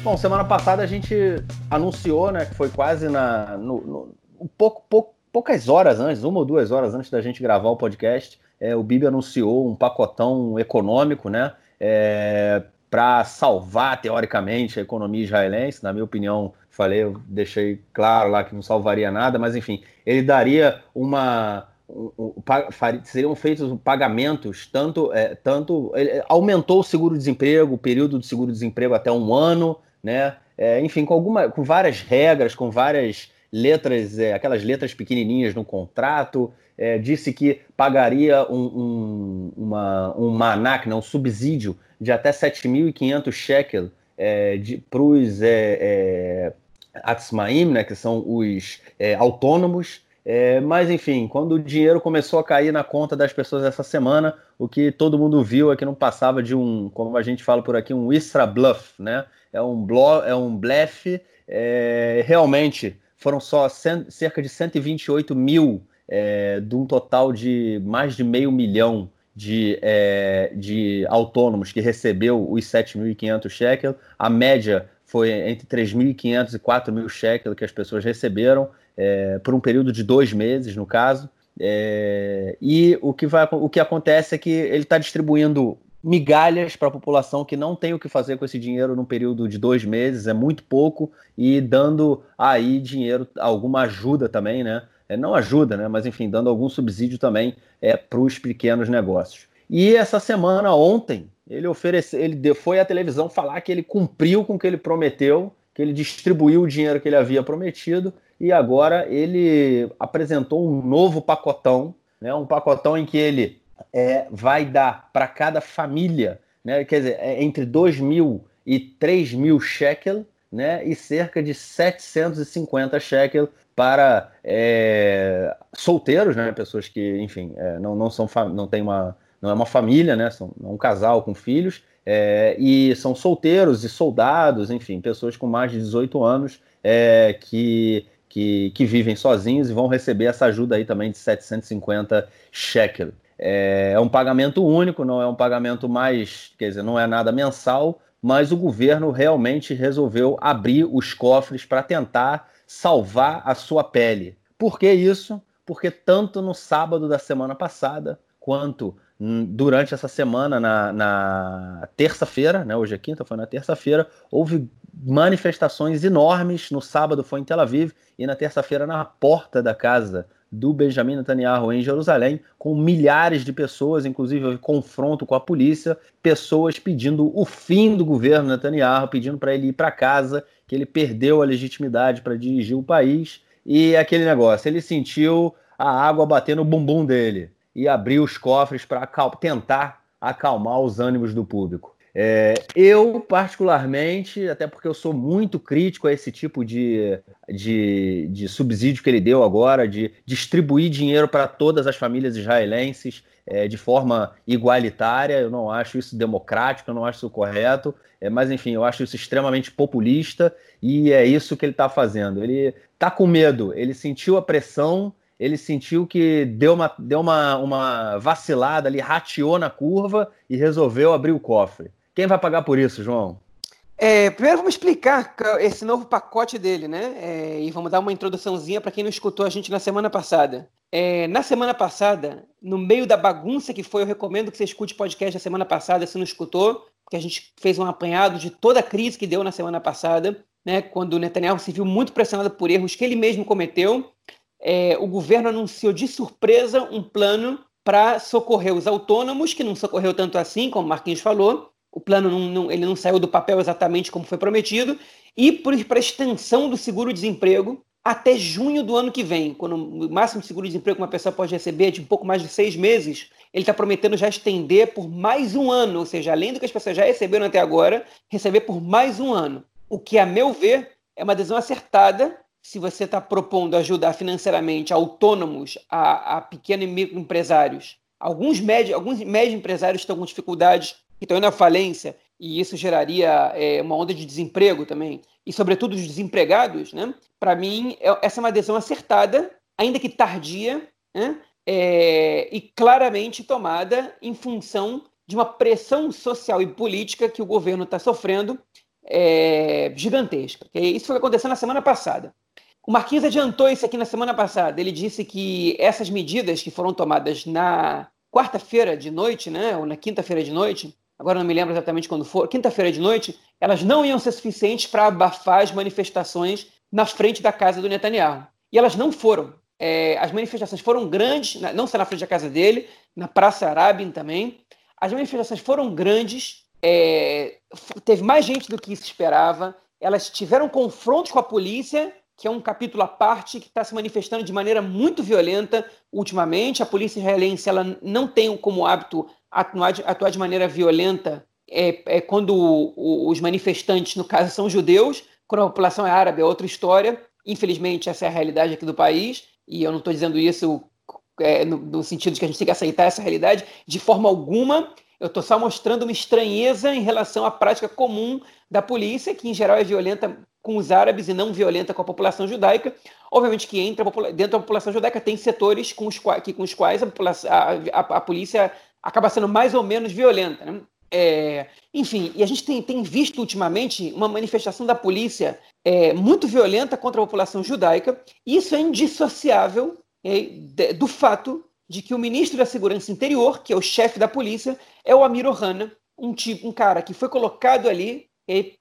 Bom, semana passada a gente anunciou, né, que foi quase na, no, no um pouco, pouco, poucas horas antes, uma ou duas horas antes da gente gravar o podcast, é, o Bibi anunciou um pacotão econômico, né, é, para salvar teoricamente a economia israelense. Na minha opinião, falei, eu deixei claro lá que não salvaria nada, mas enfim, ele daria uma seriam feitos pagamentos, tanto, é, tanto aumentou o seguro-desemprego, o período de seguro-desemprego até um ano, né? É, enfim, com, alguma, com várias regras, com várias letras, é, aquelas letras pequenininhas no contrato, é, disse que pagaria um, um, uma, um manac, né, um subsídio de até 7.500 shekel é, para os é, é, né, que são os é, autônomos, é, mas enfim, quando o dinheiro começou a cair na conta das pessoas essa semana, o que todo mundo viu é que não passava de um, como a gente fala por aqui, um extra bluff, né? É um, blo é um blefe. É, realmente foram só cerca de 128 mil é, de um total de mais de meio milhão de, é, de autônomos que recebeu os 7.500 shekels. A média foi entre 3.500 e 4.000 shekels que as pessoas receberam é, por um período de dois meses, no caso. É, e o que, vai, o que acontece é que ele está distribuindo migalhas para a população que não tem o que fazer com esse dinheiro num período de dois meses, é muito pouco, e dando aí dinheiro, alguma ajuda também, né? É, não ajuda, né? Mas enfim, dando algum subsídio também é, para os pequenos negócios. E essa semana, ontem, ele ofereceu, ele foi à televisão falar que ele cumpriu com o que ele prometeu, que ele distribuiu o dinheiro que ele havia prometido e agora ele apresentou um novo pacotão, né, um pacotão em que ele é, vai dar para cada família, né, quer dizer, é entre 2 mil e 3 mil shekel, né, e cerca de 750 shekel para é, solteiros, né, pessoas que, enfim, é, não, não são não tem uma não é uma família, né, são é um casal com filhos é, e são solteiros e soldados, enfim, pessoas com mais de 18 anos é, que que, que vivem sozinhos e vão receber essa ajuda aí também de 750 shekel. É, é um pagamento único, não é um pagamento mais, quer dizer, não é nada mensal, mas o governo realmente resolveu abrir os cofres para tentar salvar a sua pele. Por que isso? Porque tanto no sábado da semana passada, quanto durante essa semana, na, na terça-feira, né, hoje é quinta, foi na terça-feira, houve manifestações enormes. No sábado foi em Tel Aviv e na terça-feira na porta da casa do Benjamin Netanyahu em Jerusalém, com milhares de pessoas, inclusive confronto com a polícia, pessoas pedindo o fim do governo Netanyahu, pedindo para ele ir para casa, que ele perdeu a legitimidade para dirigir o país. E aquele negócio, ele sentiu a água bater no bumbum dele e abriu os cofres para tentar acalmar os ânimos do público. É, eu, particularmente, até porque eu sou muito crítico a esse tipo de, de, de subsídio que ele deu agora, de distribuir dinheiro para todas as famílias israelenses é, de forma igualitária, eu não acho isso democrático, eu não acho isso correto, é, mas enfim, eu acho isso extremamente populista e é isso que ele está fazendo. Ele está com medo, ele sentiu a pressão ele sentiu que deu uma, deu uma, uma vacilada ali, rateou na curva e resolveu abrir o cofre. Quem vai pagar por isso, João? É, primeiro vamos explicar esse novo pacote dele, né? É, e vamos dar uma introduçãozinha para quem não escutou a gente na semana passada. É, na semana passada, no meio da bagunça que foi, eu recomendo que você escute o podcast da semana passada, se não escutou, porque a gente fez um apanhado de toda a crise que deu na semana passada. né, quando o Netanyahu se viu muito pressionado por erros que ele mesmo cometeu, é, o governo anunciou de surpresa um plano para socorrer os autônomos, que não socorreu tanto assim, como o Marquinhos falou. O plano não, não, ele não saiu do papel exatamente como foi prometido, e para extensão do seguro-desemprego até junho do ano que vem, quando o máximo de seguro-desemprego que uma pessoa pode receber é de um pouco mais de seis meses, ele está prometendo já estender por mais um ano, ou seja, além do que as pessoas já receberam até agora, receber por mais um ano. O que, a meu ver, é uma decisão acertada se você está propondo ajudar financeiramente autônomos, a, a pequenos e microempresários. Alguns médios, alguns médios empresários estão com dificuldades, que estão indo à falência, e isso geraria é, uma onda de desemprego também, e sobretudo os desempregados, né? para mim, é, essa é uma decisão acertada, ainda que tardia, né? é, e claramente tomada em função de uma pressão social e política que o governo está sofrendo é, gigantesca. Isso foi o que aconteceu na semana passada. O Marquinhos adiantou isso aqui na semana passada. Ele disse que essas medidas que foram tomadas na quarta-feira de noite, né, ou na quinta-feira de noite, agora não me lembro exatamente quando for, quinta-feira de noite, elas não iam ser suficientes para abafar as manifestações na frente da casa do Netanyahu. E elas não foram é, as manifestações foram grandes, não só na frente da casa dele, na Praça Arábia também. As manifestações foram grandes, é, teve mais gente do que se esperava. Elas tiveram confrontos com a polícia, que é um capítulo à parte, que está se manifestando de maneira muito violenta ultimamente. A polícia israelense ela não tem como hábito atuar de, atuar de maneira violenta é, é quando o, o, os manifestantes, no caso, são judeus. Quando a população é árabe, é outra história. Infelizmente, essa é a realidade aqui do país e eu não estou dizendo isso é, no, no, sentido de que a gente tem que aceitar essa realidade de forma alguma. Eu estou só mostrando uma estranheza em relação à prática comum da polícia, que em geral é violenta com os árabes e não violenta com a população judaica. Obviamente que entra dentro da população judaica tem setores com os, quais, que, com os quais a, a, a, a, polícia acaba sendo mais ou menos violenta. Né? É, enfim, e a gente tem, tem, visto ultimamente uma manifestação da polícia é, muito violenta contra a população judaica, e isso é indissociável é, de, do fato de que o ministro da Segurança Interior, que é o chefe da polícia, é o Amir Ohana, um, tipo, um cara que foi colocado ali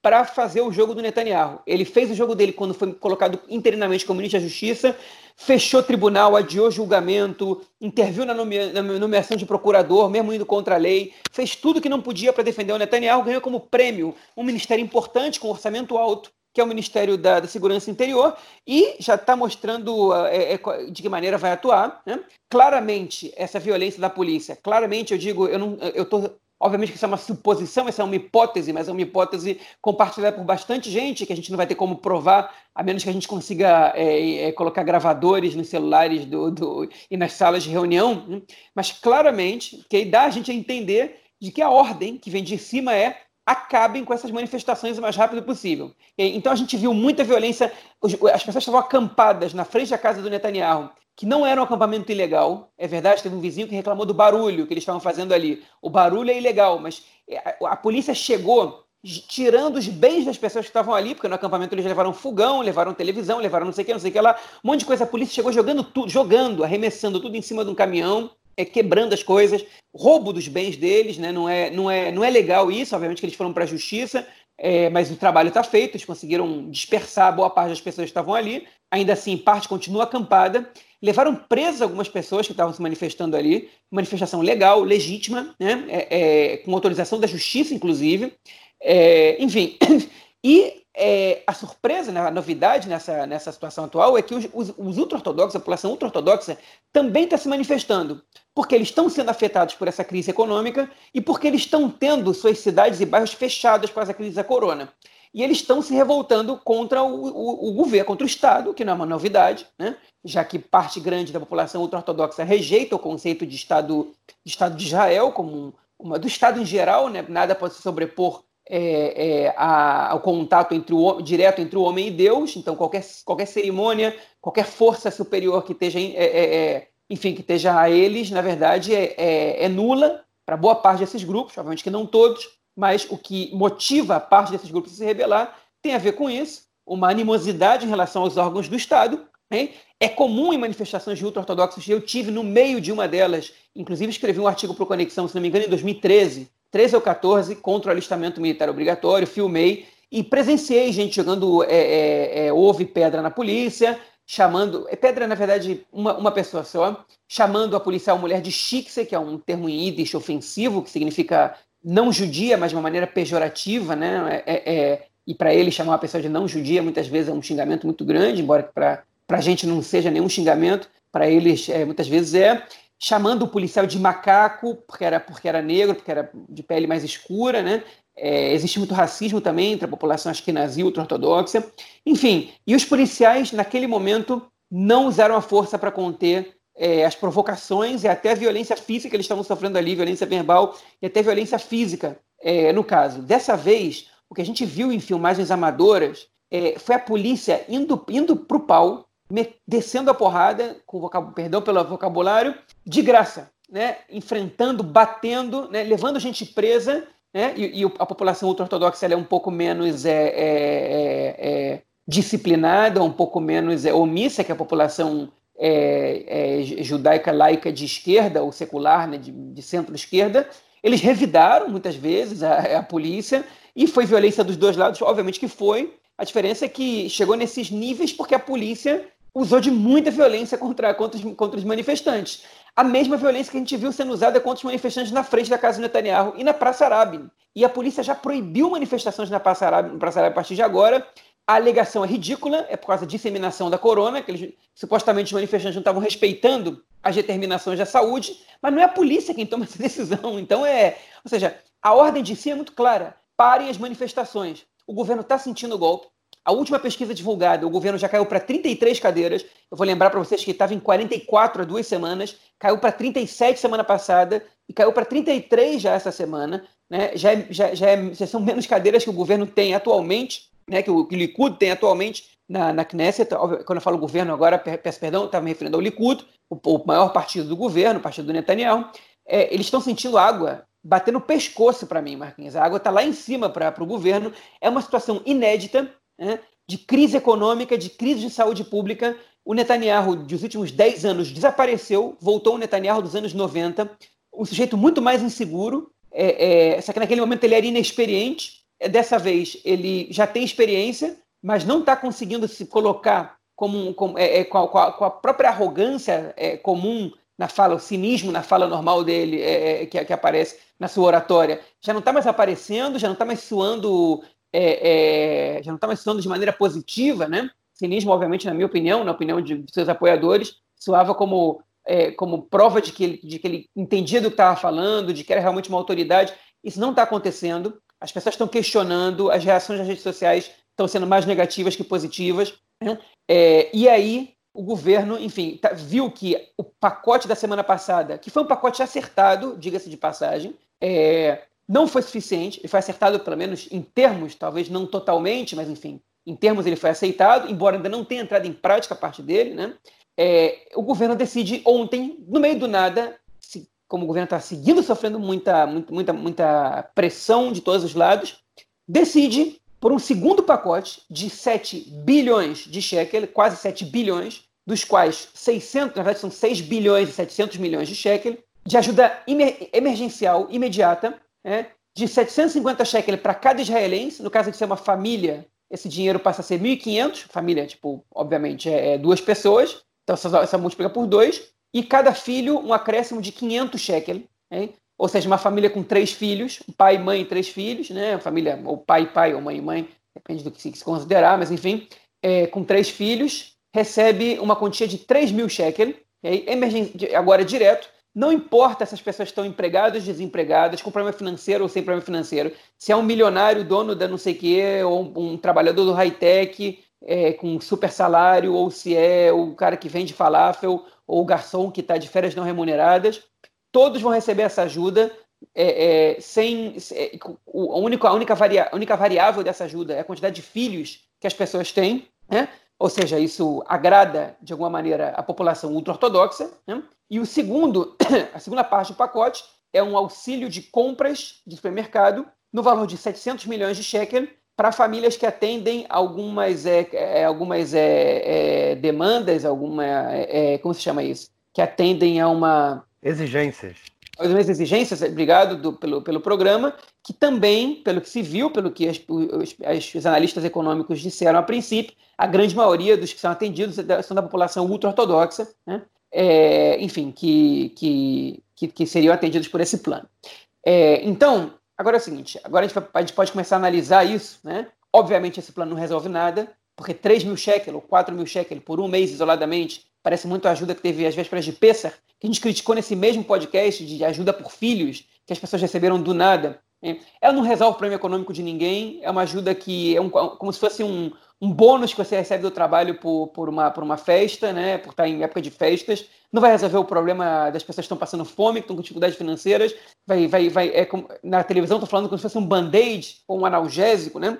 para fazer o jogo do Netanyahu. Ele fez o jogo dele quando foi colocado interinamente como ministro da Justiça, fechou tribunal, adiou julgamento, interviu na, nomea na nomeação de procurador, mesmo indo contra a lei, fez tudo que não podia para defender o Netanyahu, ganhou como prêmio um ministério importante com orçamento alto, que é o Ministério da, da Segurança Interior, e já está mostrando é, é, de que maneira vai atuar. Né? Claramente, essa violência da polícia, claramente eu digo, eu estou Obviamente que isso é uma suposição, essa é uma hipótese, mas é uma hipótese compartilhada por bastante gente, que a gente não vai ter como provar, a menos que a gente consiga é, é, colocar gravadores nos celulares do, do, e nas salas de reunião. Né? Mas claramente, que dá a gente a entender de que a ordem que vem de cima é acabem com essas manifestações o mais rápido possível. Então a gente viu muita violência, as pessoas estavam acampadas na frente da casa do Netanyahu, que não era um acampamento ilegal. É verdade, teve um vizinho que reclamou do barulho que eles estavam fazendo ali. O barulho é ilegal, mas é, a, a polícia chegou tirando os bens das pessoas que estavam ali, porque no acampamento eles levaram fogão, levaram televisão, levaram não sei o que, não sei o que lá, um monte de coisa. A polícia chegou jogando tudo, jogando, arremessando tudo em cima de um caminhão, é, quebrando as coisas, roubo dos bens deles, né? Não é, não é, não é legal isso, obviamente que eles foram para a justiça, é, mas o trabalho está feito, eles conseguiram dispersar boa parte das pessoas que estavam ali. Ainda assim, parte continua acampada. Levaram presas algumas pessoas que estavam se manifestando ali, manifestação legal, legítima, né? É, é, com autorização da justiça, inclusive. É, enfim, *coughs* e é, a surpresa, né, a novidade nessa, nessa situação atual é que os, os, os ultra-ortodoxos, a população ultra-ortodoxa, também está se manifestando, porque eles estão sendo afetados por essa crise econômica e porque eles estão tendo suas cidades e bairros fechados por essa crise da corona. E eles estão se revoltando contra o, o, o governo, contra o Estado, que não é uma novidade, né? já que parte grande da população ultra-ortodoxa rejeita o conceito de Estado de, Estado de Israel, como uma, do Estado em geral, né? nada pode se sobrepor é, é, a, ao contato entre o, direto entre o homem e Deus, então qualquer, qualquer cerimônia, qualquer força superior que esteja, é, é, é enfim, que esteja a eles, na verdade, é, é nula para boa parte desses grupos, obviamente que não todos, mas o que motiva a parte desses grupos a se rebelar tem a ver com isso, uma animosidade em relação aos órgãos do Estado. Hein? É comum em manifestações de ultra-ortodoxos, eu tive no meio de uma delas, inclusive escrevi um artigo para o Conexão, se não me engano, em 2013, 13 ou 14, contra o alistamento militar obrigatório, filmei, e presenciei gente jogando é, é, é, ovo e pedra na polícia, chamando. É pedra, na verdade, uma, uma pessoa só, chamando a policial mulher de shikse, que é um termo em yiddish ofensivo, que significa não judia, mas de uma maneira pejorativa, né? É, é, é e para ele chamar uma pessoa de não judia muitas vezes é um xingamento muito grande, embora para a gente não seja nenhum xingamento, para eles é, muitas vezes é. Chamando o policial de macaco, porque era, porque era negro, porque era de pele mais escura, né? É, existe muito racismo também entre a população askenazi e ultra-ortodoxa. Enfim, e os policiais, naquele momento, não usaram a força para conter é, as provocações e até violência física que eles estavam sofrendo ali, violência verbal e até violência física, é, no caso. Dessa vez, o que a gente viu em filmagens amadoras é, foi a polícia indo, indo para o pau, descendo a porrada, com vocab... perdão pelo vocabulário, de graça, né? enfrentando, batendo, né? levando gente presa né? E, e, a população ultra-ortodoxa é um pouco menos é, é, é, é, disciplinada, um pouco menos é, omissa que a população é, judaica laica de esquerda ou secular, né, de, de centro-esquerda. Eles revidaram muitas vezes a, a polícia e foi violência dos dois lados, obviamente que foi. A diferença é que chegou nesses níveis porque a polícia usou de muita violência contra, contra, os, contra os manifestantes a mesma violência que a gente viu sendo usada contra os manifestantes na frente da casa do Netanyahu e na Praça Arábia. E a polícia já proibiu manifestações na Praça Arábia, na Praça Arábia a partir de agora. A alegação é ridícula, é por causa da disseminação da corona, que eles, supostamente os manifestantes não estavam respeitando as determinações da saúde, mas não é a polícia quem toma essa decisão. Então é. Ou seja, a ordem de si é muito clara. Parem as manifestações. O governo está sentindo o golpe, a última pesquisa divulgada, o governo já caiu para 33 cadeiras. Eu vou lembrar para vocês que estava em 44 há duas semanas, caiu para 37 semana passada e caiu para 33 já essa semana. Né? Já, é, já, já, é, já, são menos cadeiras que o governo tem atualmente, né? que, o, o Likud tem atualmente na, na Knesset. Quando eu falo governo agora, peço perdão, estava me referindo ao Likud, o, o, maior partido do governo, o partido do Netanyahu. É, eles estão sentindo água bater no pescoço para mim, Marquinhos. A água está lá em cima para o governo. É uma situação inédita né, de crise econômica, de crise de saúde pública. O Netanyahu dos últimos 10 anos desapareceu, voltou o Netanyahu dos anos 90, um sujeito muito mais inseguro, é, é, só que naquele momento ele era inexperiente. É, dessa vez ele já tem experiência, mas não está conseguindo se colocar como, como é, é, com, a, com, a, própria arrogância é, comum na fala, o cinismo na fala normal dele é, que, que, aparece na sua oratória, já não está mais aparecendo, já não está mais suando é, é, já não estava estudando de maneira positiva, né? Cinismo, obviamente, na minha opinião, na opinião de seus apoiadores, soava como, é, como prova de que, ele, de que ele entendia do que estava falando, de que era realmente uma autoridade. Isso não está acontecendo. As pessoas estão questionando, as reações das redes sociais estão sendo mais negativas que positivas. Né? É, e aí, o governo, enfim, tá, viu que o pacote da semana passada, que foi um pacote acertado, diga-se de passagem, é, não foi suficiente, ele foi acertado pelo menos em termos, talvez não totalmente, mas enfim, em termos ele foi aceitado, embora ainda não tenha entrado em prática a parte dele, né? É, o governo decide ontem, no meio do nada, como o governo está seguindo sofrendo muita, muita, muita pressão de todos os lados, decide por um segundo pacote de 7 bilhões de shekel, quase 7 bilhões, dos quais 600, na verdade são 6 bilhões e 700 milhões de shekel, de ajuda emergencial imediata é, de 750 shekels para cada israelense, no caso de ser uma família, esse dinheiro passa a ser 1.500, família, tipo, obviamente, é, é duas pessoas, então você multiplica por dois, e cada filho um acréscimo de 500 shekels, é, ou seja, uma família com três filhos, pai, mãe e três filhos, né, família, ou pai, pai, ou mãe, mãe, depende do que se considerar, mas enfim, é, com três filhos, recebe uma quantia de 3 mil shekels, agora direto, não importa se as pessoas estão empregadas, desempregadas, com problema financeiro ou sem problema financeiro. Se é um milionário, dono da não sei o quê, ou um, um trabalhador do high-tech é, com super salário, ou se é o cara que vende falafel, ou o garçom que está de férias não remuneradas, todos vão receber essa ajuda é, é, sem é, a única, a única, varia, a única variável dessa ajuda é a quantidade de filhos que as pessoas têm, né? ou seja, isso agrada de alguma maneira a população ultra-ortodoxa. Né? E o segundo, *coughs* a segunda parte do pacote é um auxílio de compras de supermercado no valor de 700 milhões de shekel para famílias que atendem algumas, é, é, algumas é, é demandas, alguma, é, é, como se chama isso? Que atendem a uma... Exigências. as mesmas exigências, obrigado do, pelo, pelo programa, que também, pelo que se viu, pelo que as, os, os, analistas econômicos disseram a princípio, a grande maioria dos que são atendidos são da população ultra-ortodoxa, né? Enfim, que, que, que, que, seriam atendidos por esse plano. É, então, agora é o seguinte, agora a gente, pode começar a analisar isso, né? Obviamente esse plano não resolve nada, porque 3 mil shekel ou 4 mil shekel por um mês isoladamente parece muito a ajuda que teve às vésperas de Pessar, que a gente criticou nesse mesmo podcast de ajuda por filhos, que as pessoas receberam do nada. Ela não resolve o problema econômico de ninguém, é uma ajuda que é um, como se fosse um, um bônus que você recebe do trabalho por, por, uma, por uma festa, né, por estar em época de festas. Não vai resolver o problema das pessoas que estão passando fome, que estão com dificuldades financeiras. Vai, vai, vai, é na televisão estou falando como se fosse um band-aid ou um analgésico, né?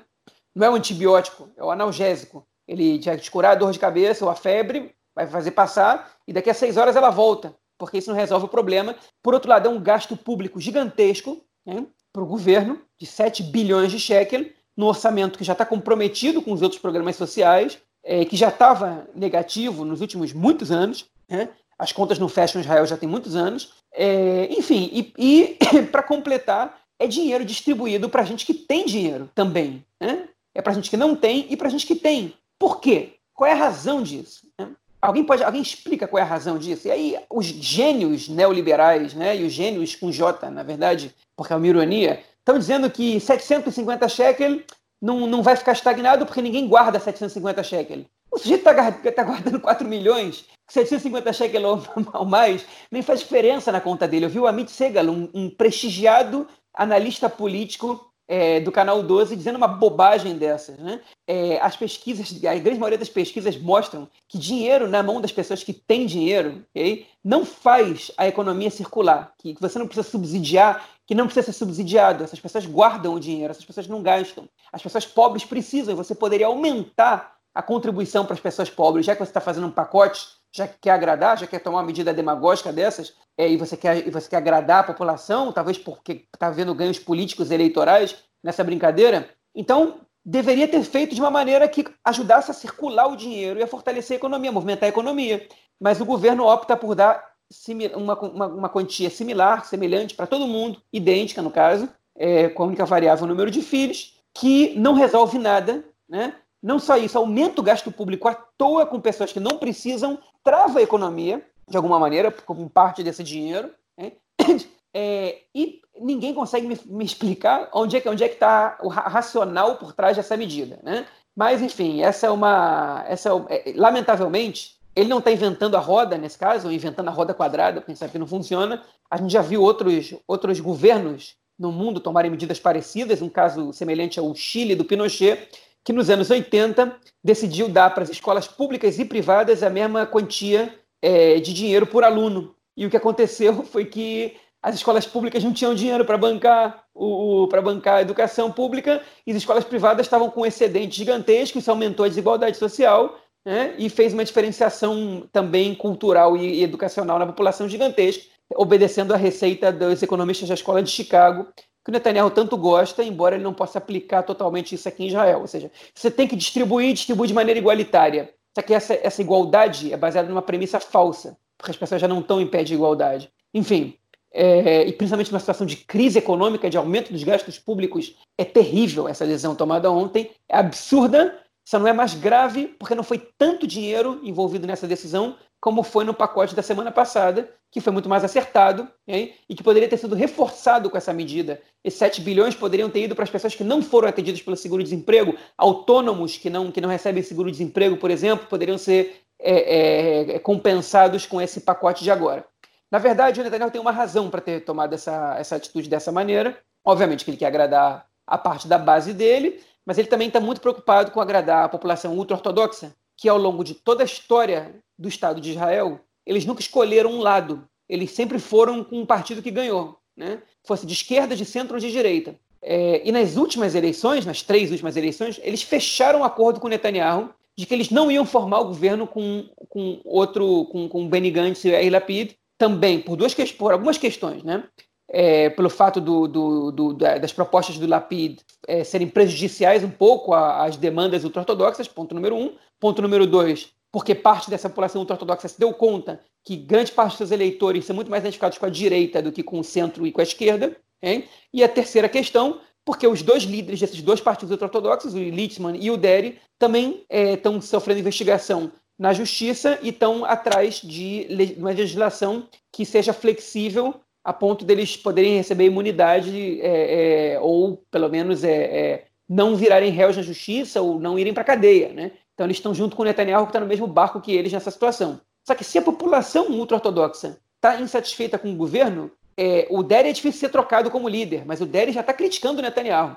Não é um antibiótico, é o um analgésico. Ele vai te curar a dor de cabeça ou a febre, vai fazer passar, e daqui a seis horas ela volta, porque isso não resolve o problema. Por outro lado, é um gasto público gigantesco né, para o governo, de 7 bilhões de shekel, no orçamento que já está comprometido com os outros programas sociais, é, que já estava negativo nos últimos muitos anos. Né? As contas não fecham Israel já tem muitos anos. É, enfim, e, e *coughs* para completar, é dinheiro distribuído para gente que tem dinheiro também. Né? É para gente que não tem e para gente que tem. Por quê? Qual é a razão disso? Né? Alguém pode, alguém explica qual é a razão disso? E aí os gênios neoliberais, né, e os gênios com J, na verdade, porque é uma ironia, estão dizendo que 750 shekel não, não vai ficar estagnado porque ninguém guarda 750 shekel. O sujeito está tá guardando 4 milhões, 750 shekel ou, *laughs* ou mais, nem faz diferença na conta dele. Eu vi o Amit Segal, um, um prestigiado analista político é, do canal 12 dizendo uma bobagem dessas. Né? É, as pesquisas, a grande maioria das pesquisas mostram que dinheiro na mão das pessoas que têm dinheiro okay, não faz a economia circular, que você não precisa subsidiar, que não precisa ser subsidiado. Essas pessoas guardam o dinheiro, essas pessoas não gastam. As pessoas pobres precisam, e você poderia aumentar a contribuição para as pessoas pobres, já que você está fazendo um pacote já quer agradar, já quer tomar uma medida demagógica dessas, é, e, você quer, e você quer agradar a população, talvez porque está vendo ganhos políticos eleitorais nessa brincadeira, então deveria ter feito de uma maneira que ajudasse a circular o dinheiro e a fortalecer a economia, movimentar a economia. Mas o governo opta por dar uma, uma, uma quantia similar, semelhante para todo mundo, idêntica no caso, é, com a única variável o número de filhos, que não resolve nada, né? Não só isso, aumenta o gasto público à toa com pessoas que não precisam, trava a economia, de alguma maneira, com parte desse dinheiro. Né? *coughs* É, e ninguém consegue me, me, explicar onde é que onde é que está o racional por trás dessa medida, né? Mas enfim, essa é uma, essa é, é lamentavelmente ele não está inventando a roda nesse caso, ou inventando a roda quadrada, porque a gente sabe que não funciona. A gente já viu outros outros governos no mundo tomarem medidas parecidas, um caso semelhante ao Chile do Pinochet, que nos anos 80 decidiu dar para as escolas públicas e privadas a mesma quantia é, de dinheiro por aluno. E o que aconteceu *laughs* foi que as escolas públicas não tinham dinheiro para bancar o, para bancar a educação pública e as escolas privadas estavam com um excedente gigantesco, isso aumentou a desigualdade social né, e fez uma diferenciação também cultural e, e educacional na população gigantesca, obedecendo à receita dos economistas da escola de Chicago, que o Netanyahu tanto gosta, embora ele não possa aplicar totalmente isso aqui em Israel. Ou seja, você tem que distribuir, distribuir de maneira igualitária. Só que essa, essa igualdade é baseada numa premissa falsa, porque as pessoas já não estão em pé de igualdade. Enfim, é, e principalmente numa situação de crise econômica, de aumento dos gastos públicos, é terrível essa decisão tomada ontem, é absurda, só não é mais grave porque não foi tanto dinheiro envolvido nessa decisão como foi no pacote da semana passada, que foi muito mais acertado hein? e que poderia ter sido reforçado com essa medida. Esses 7 bilhões poderiam ter ido para as pessoas que não foram atendidas pelo seguro-desemprego, autônomos que não, que não recebem seguro-desemprego, por exemplo, poderiam ser é, é, compensados com esse pacote de agora. Na verdade, o Netanyahu tem uma razão para ter tomado essa, essa atitude dessa maneira. Obviamente que ele quer agradar a parte da base dele, mas ele também está muito preocupado com agradar a população ultra-ortodoxa, que ao longo de toda a história do Estado de Israel, eles nunca escolheram um lado. Eles sempre foram com um partido que ganhou, né? fosse de esquerda, de centro ou de direita. É, e nas últimas eleições, nas três últimas eleições, eles fecharam um acordo com Netanyahu de que eles não iam formar o governo com, com outro, com, com Benny Gantz e Yair Lapid, também por duas por algumas questões, né? É, pelo fato do, do, do, das propostas do Lapid é, serem prejudiciais um pouco às demandas ultra-ortodoxas, ponto número um. Ponto número dois, porque parte dessa população ultra-ortodoxa se deu conta que grande parte dos seus eleitores são muito mais identificados com a direita do que com o centro e com a esquerda. Hein? E a terceira questão, porque os dois líderes desses dois partidos ultra-ortodoxos, o Litzman e o Deri, também estão é, sofrendo investigação na justiça e estão atrás de uma legislação que seja flexível a ponto deles poderem receber imunidade é, é, ou, pelo menos, é, é não virarem réus na justiça ou não irem para a cadeia. Né? Então, eles estão junto com o Netanyahu, que está no mesmo barco que eles nessa situação. Só que se a população ultra-ortodoxa está insatisfeita com o governo, é, o Deri é difícil ser trocado como líder, mas o Deri já está criticando o Netanyahu.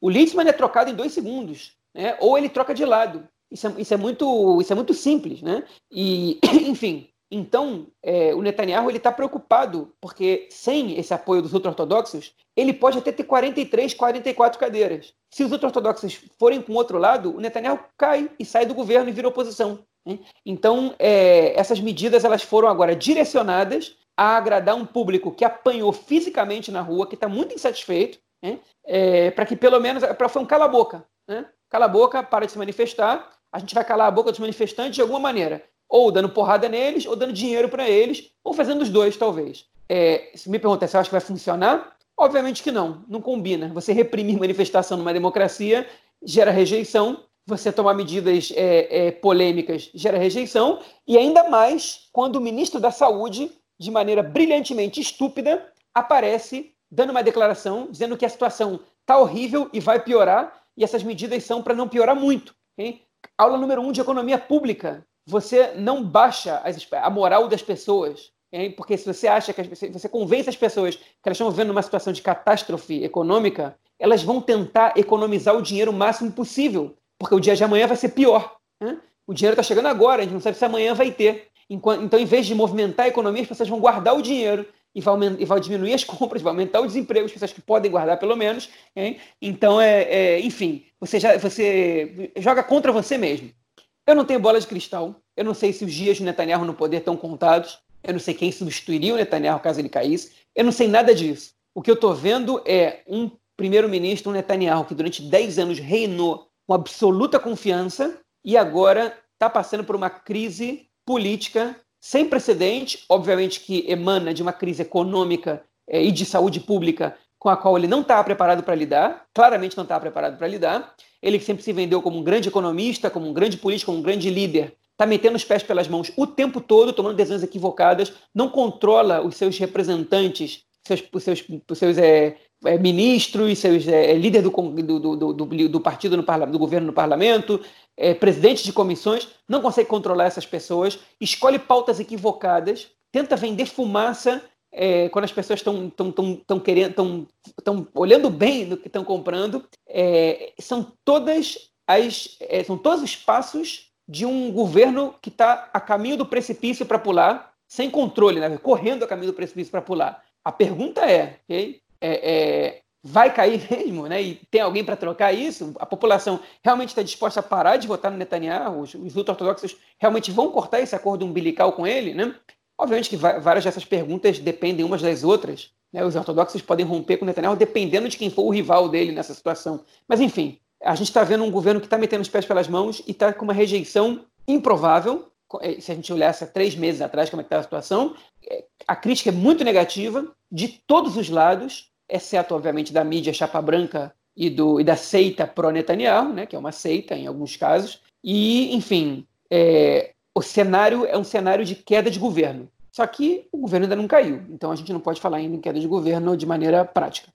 O Litzman é trocado em dois segundos, né? ou ele troca de lado. Isso é, isso é, muito, isso é muito simples. Né? E, *coughs* enfim, então, é, o Netanyahu está preocupado, porque sem esse apoio dos ultra-ortodoxos, ele pode até ter 43, 44 cadeiras. Se os ultra-ortodoxos forem com o outro lado, o Netanyahu cai e sai do governo e vira oposição. Né? Então, é, essas medidas elas foram agora direcionadas a agradar um público que apanhou fisicamente na rua, que está muito insatisfeito, né? é, para que pelo menos para foi um cala boca, né? cala a boca, para de se manifestar, a gente vai calar a boca dos manifestantes de alguma maneira, ou dando porrada neles, ou dando dinheiro para eles, ou fazendo os dois talvez. É, se me pergunta se eu acho que vai funcionar, obviamente que não, não combina. Você reprimir manifestação numa democracia gera rejeição você tomar medidas é, é, polêmicas gera rejeição, e ainda mais quando o ministro da Saúde, de maneira brilhantemente estúpida, aparece dando uma declaração dizendo que a situação está horrível e vai piorar, e essas medidas são para não piorar muito. Hein? Aula número um de economia pública. Você não baixa as, a moral das pessoas, hein? porque se você acha que as, você convence as pessoas que elas estão vivendo uma situação de catástrofe econômica, elas vão tentar economizar o dinheiro o máximo possível porque o dia de amanhã vai ser pior. Né? O dinheiro está chegando agora, a gente não sabe se amanhã vai ter. Então, em vez de movimentar a economia, as pessoas vão guardar o dinheiro e vai, e diminuir as *laughs* compras, vai aumentar o desemprego, as pessoas que podem guardar pelo menos. Hein? Então, é, é, enfim, você, já, você joga contra você mesmo. Eu não tenho bola de cristal, eu não sei se os dias de Netanyahu no poder estão contados, eu não sei quem substituiria o Netanyahu caso ele caísse, eu não sei nada disso. O que eu estou vendo é um primeiro-ministro, um Netanyahu, que durante 10 anos reinou com absoluta confiança e agora está passando por uma crise política sem precedente, obviamente que emana de uma crise econômica é, e de saúde pública com a qual ele não está preparado para lidar, claramente não está preparado para lidar. Ele que sempre se vendeu como um grande economista, como um grande político, como um grande líder, está metendo os pés pelas mãos o tempo todo, tomando decisões equivocadas, não controla os seus representantes, seus, os seus, os seus é, é, ministros, seus, é, é do, do, do, do, do partido no do governo no parlamento, é, presidente de comissões, não consegue controlar essas pessoas, escolhe pautas equivocadas, tenta vender fumaça é, quando as pessoas estão tão, tão, tão querendo, estão tão olhando bem no que estão comprando. É, são todas as, é, são todos os passos de um governo que está a caminho do precipício para pular, sem controle, né? correndo a caminho do precipício para pular. A pergunta é, é, é, vai cair *laughs* mesmo, né? E tem alguém para trocar isso? A população realmente está disposta a parar de votar no Netanyahu? Os, os ultra-ortodoxos realmente vão cortar esse acordo umbilical com ele, né? Obviamente que várias dessas perguntas dependem umas das outras. Né? Os ortodoxos podem romper com Netanyahu dependendo de quem for o rival dele nessa situação. Mas, enfim, a gente está vendo um governo que está metendo os pés pelas mãos e está com uma rejeição improvável. Eh, se a gente olhasse há três meses atrás como é está a situação, eh, a crítica é muito negativa de todos os lados, exceto, obviamente, da mídia chapa branca e, do, e da seita pró-Netanyahu, né, que é uma seita em alguns casos. E, enfim, é, o cenário é um cenário de queda de governo. Só que o governo ainda não caiu, então a gente não pode falar ainda em queda de governo de maneira prática.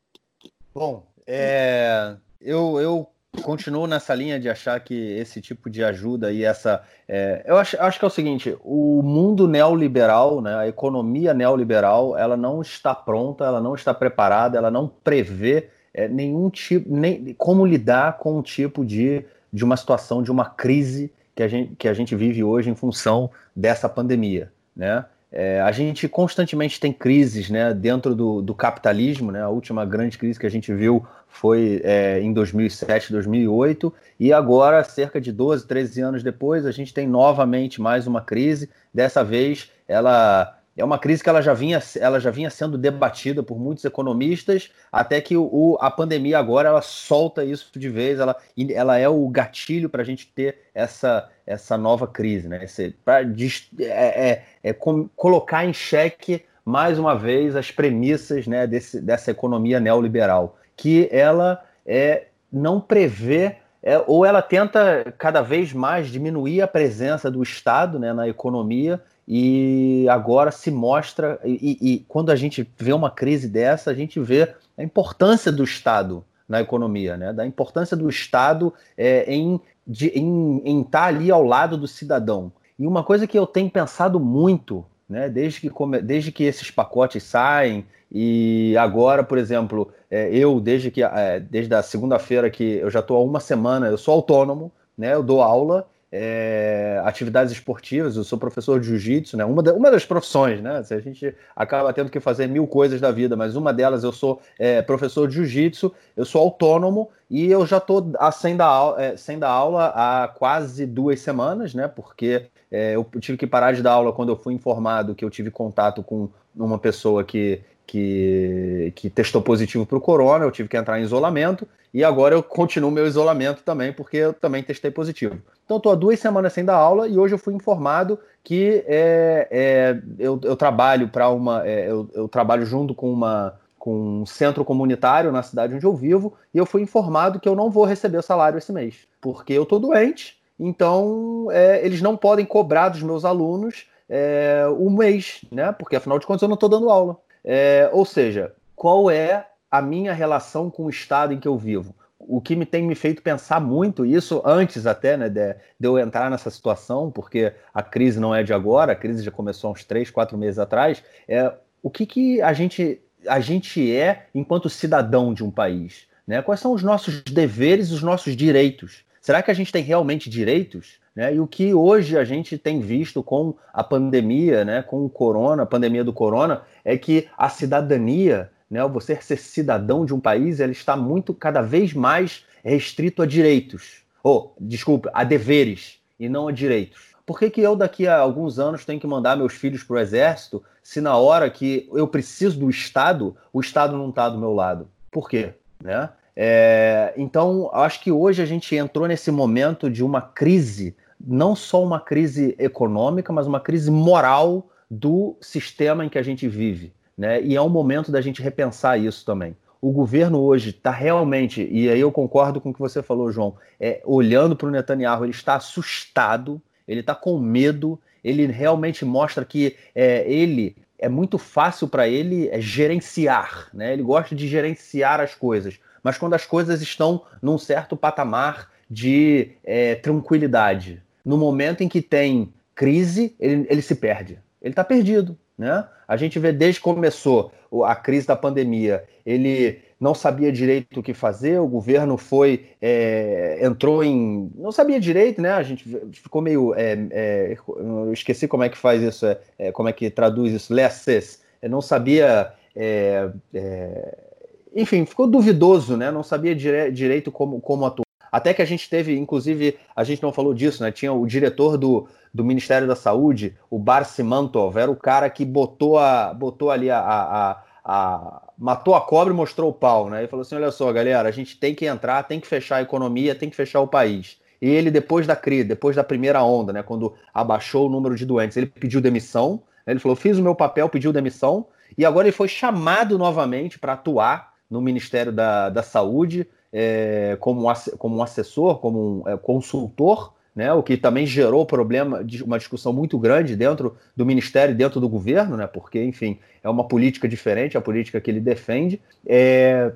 Bom, é, eu, eu continuo nessa linha de achar que esse tipo de ajuda e essa. É, eu acho, acho que é o seguinte: o mundo neoliberal, né, a economia neoliberal, ela não está pronta, ela não está preparada, ela não prevê é, nenhum tipo, nem como lidar com um tipo de, de uma situação, de uma crise que a, gente, que a gente vive hoje em função dessa pandemia. Né? É, a gente constantemente tem crises né, dentro do, do, capitalismo, né? a última grande crise que a gente viu foi é, em 2007, 2008, e agora, cerca de 12, 13 anos depois, a gente tem novamente mais uma crise. Dessa vez, ela é uma crise que ela já vinha, ela já vinha sendo debatida por muitos economistas, até que o, a pandemia agora ela solta isso de vez, ela, ela é o gatilho para a gente ter essa, essa nova crise, né? Para é, é, é colocar em xeque mais uma vez as premissas né, desse, dessa economia neoliberal, que ela é, não prevê é, ou ela tenta cada vez mais diminuir a presença do Estado né, na economia e agora se mostra e, e, quando a gente vê uma crise dessa a gente vê a importância do Estado na economia, né? da importância do Estado é, em, estar ali ao lado do cidadão. E uma coisa que eu tenho pensado muito, né, desde, que, desde que esses pacotes saem, e agora, por exemplo, é, eu, desde, que, é, desde a segunda-feira que eu já estou há uma semana, eu sou autônomo, né, eu dou aula, é, atividades esportivas, eu sou professor de jiu-jitsu, né? Uma, uma das profissões, né? A gente acaba tendo que fazer mil coisas da vida, mas uma delas eu sou é, professor de jiu-jitsu, eu sou autônomo e eu já estou sem, é, sem dar aula há quase duas semanas, né? Porque é, eu tive que parar de dar aula quando eu fui informado que eu tive contato com uma pessoa que que, que testou positivo para o corona, eu tive que entrar em isolamento, e agora eu continuo meu isolamento também, porque eu também testei positivo. Então, estou há duas semanas sem dar aula e hoje eu fui informado que é, é, eu, eu, trabalho para uma. É, eu, eu, trabalho junto com uma com um centro comunitário na cidade onde eu vivo, e eu fui informado que eu não vou receber o salário esse mês, porque eu estou doente, então é, eles não podem cobrar dos meus alunos é, o mês, né? Porque afinal de contas eu não estou dando aula. É, ou seja, qual é a minha relação com o estado em que eu vivo? O que me tem me feito pensar muito, isso antes até né, de, de eu entrar nessa situação, porque a crise não é de agora, a crise já começou há uns três, quatro meses atrás, é o que, que a, gente, a gente é enquanto cidadão de um país. Né? Quais são os nossos deveres os nossos direitos? Será que a gente tem realmente direitos? Né? E o que hoje a gente tem visto com a pandemia, né, com o corona, a pandemia do corona, é que a cidadania, né, você ser cidadão de um país, ela está muito, cada vez mais restrito a direitos. Ou, oh, desculpe, a deveres e não a direitos. Por que, que eu daqui a alguns anos tenho que mandar meus filhos para o exército se na hora que eu preciso do Estado, o Estado não está do meu lado? Por quê? Né? É, então, acho que hoje a gente entrou nesse momento de uma crise, não só uma crise econômica, mas uma crise moral do sistema em que a gente vive. Né? E é um momento da gente repensar isso também. O governo hoje está realmente, e aí eu concordo com o que você falou, João, é, olhando para o Netanyahu, ele está assustado, ele está com medo, ele realmente mostra que é, ele é muito fácil para ele é, gerenciar, né? ele gosta de gerenciar as coisas mas quando as coisas estão num certo patamar de é, tranquilidade. No momento em que tem crise, ele, ele se perde. Ele está perdido. Né? A gente vê desde que começou a crise da pandemia, ele não sabia direito o que fazer, o governo foi, é, entrou em. não sabia direito, né? A gente ficou meio. É, é, eu esqueci como é que faz isso, é, é, como é que traduz isso, lesses. Não sabia. É, enfim, ficou duvidoso, né? Não sabia dire direito como, como atuar. Até que a gente teve, inclusive, a gente não falou disso, né? Tinha o diretor do, do Ministério da Saúde, o Bar Simantov, era o cara que botou, a, botou ali a, a, a, matou a cobra e mostrou o pau, né? Ele falou assim: olha só, galera, a gente tem que entrar, tem que fechar a economia, tem que fechar o país. E ele, depois da crise, depois da primeira onda, né? Quando abaixou o número de doentes, ele pediu demissão. Né? Ele falou: fiz o meu papel, pediu demissão, e agora ele foi chamado novamente para atuar no Ministério da, da Saúde é, como, como um assessor, como um é, consultor, né, o que também gerou problema, uma discussão muito grande dentro do Ministério e dentro do governo, né, porque, enfim, é uma política diferente, a política que ele defende. É,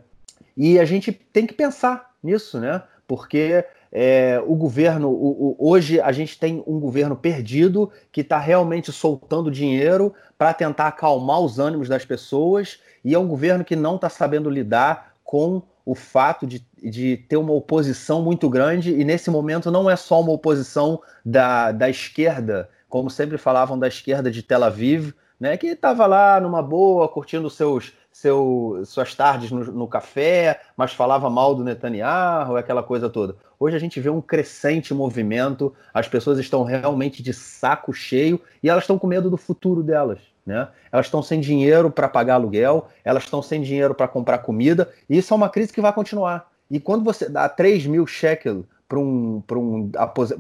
e a gente tem que pensar nisso, né, porque é, o governo, o, o, hoje a gente tem um governo perdido que está realmente soltando dinheiro para tentar acalmar os ânimos das pessoas e é um governo que não está sabendo lidar com o fato de, de ter uma oposição muito grande, e nesse momento não é só uma oposição da, da esquerda, como sempre falavam da esquerda de Tel Aviv, né, que estava lá numa boa, curtindo seus, seu, suas tardes no, no, café, mas falava mal do Netanyahu, aquela coisa toda. Hoje a gente vê um crescente movimento, as pessoas estão realmente de saco cheio e elas estão com medo do futuro delas Né? Elas estão sem dinheiro para pagar aluguel, elas estão sem dinheiro para comprar comida, e isso é uma crise que vai continuar. E quando você dá 3 mil shekels para um, um,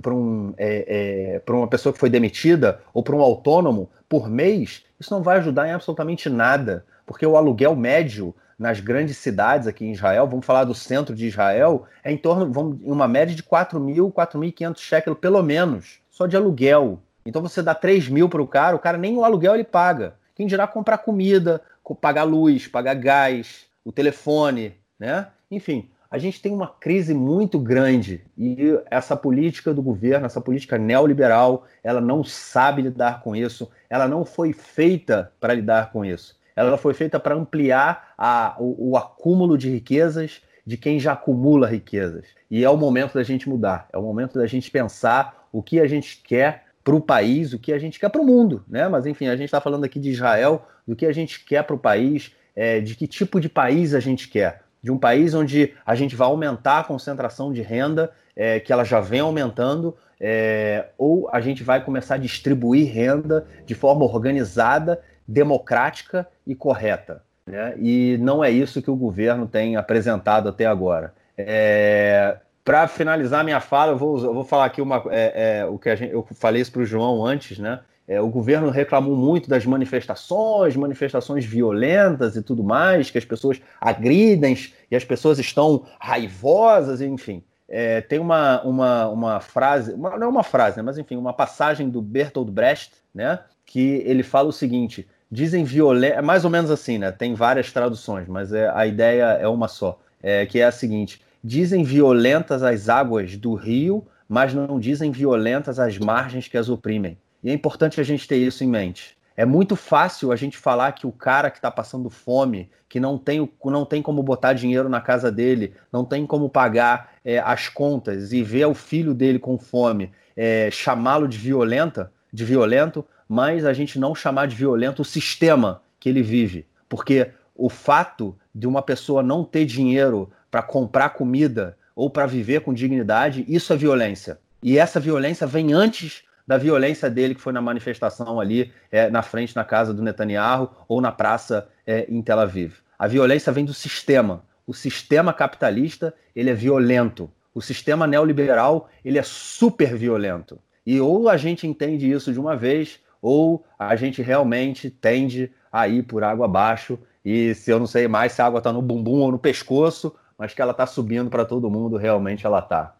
um, é, é, uma pessoa que foi demitida ou para um autônomo por mês, isso não vai ajudar em absolutamente nada, porque o aluguel médio nas grandes cidades aqui em Israel, vamos falar do centro de Israel, é em torno, vamos, em uma média de 4 mil, 4.500 shekels pelo menos, só de aluguel. Então você dá 3 mil para o cara, o cara nem o aluguel ele paga. Quem dirá comprar comida, pagar luz, pagar gás, o telefone, né? Enfim, a gente tem uma crise muito grande e essa política do governo, essa política neoliberal, ela não sabe lidar com isso, ela não foi feita para lidar com isso. Ela foi feita para ampliar a, o, o acúmulo de riquezas de quem já acumula riquezas. E é o momento da gente mudar, é o momento da gente pensar o que a gente quer para o país, o que a gente quer para o mundo, né? Mas enfim, a gente está falando aqui de Israel, do que a gente quer para o país, é, de que tipo de país a gente quer de um país onde a gente vai aumentar a concentração de renda, é, que ela já vem aumentando, é, ou a gente vai começar a distribuir renda de forma organizada, democrática e correta. Né? E não é isso que o governo tem apresentado até agora. É, Para finalizar minha fala, eu vou, eu vou falar aqui uma, é, é, o que gente, eu falei isso para o João antes, né? É, o governo reclamou muito das manifestações, manifestações violentas e tudo mais, que as pessoas agridem e as pessoas estão raivosas, enfim. É, tem uma, uma, uma frase, uma, não é uma frase, né, mas enfim, uma passagem do Bertolt Brecht, né, que ele fala o seguinte: dizem violência, é mais ou menos assim, né? Tem várias traduções, mas é, a ideia é uma só, é, que é a seguinte: dizem violentas as águas do rio, mas não dizem violentas as margens que as oprimem. E é importante a gente ter isso em mente. É muito fácil a gente falar que o cara que está passando fome, que não tem, não tem como botar dinheiro na casa dele, não tem como pagar é, as contas e ver o filho dele com fome, é, chamá-lo de violenta, de violento, mas a gente não chamar de violento o sistema que ele vive. Porque o fato de uma pessoa não ter dinheiro para comprar comida ou para viver com dignidade, isso é violência. E essa violência vem antes da violência dele que foi na manifestação ali é, na frente na casa do Netanyahu ou na praça é, em Tel Aviv. A violência vem do sistema. O sistema capitalista ele é violento. O sistema neoliberal ele é super violento. E ou a gente entende isso de uma vez, ou a gente realmente tende a ir por água abaixo. E se eu não sei mais se a água está no bumbum ou no pescoço, mas que ela está subindo para todo mundo, realmente ela está.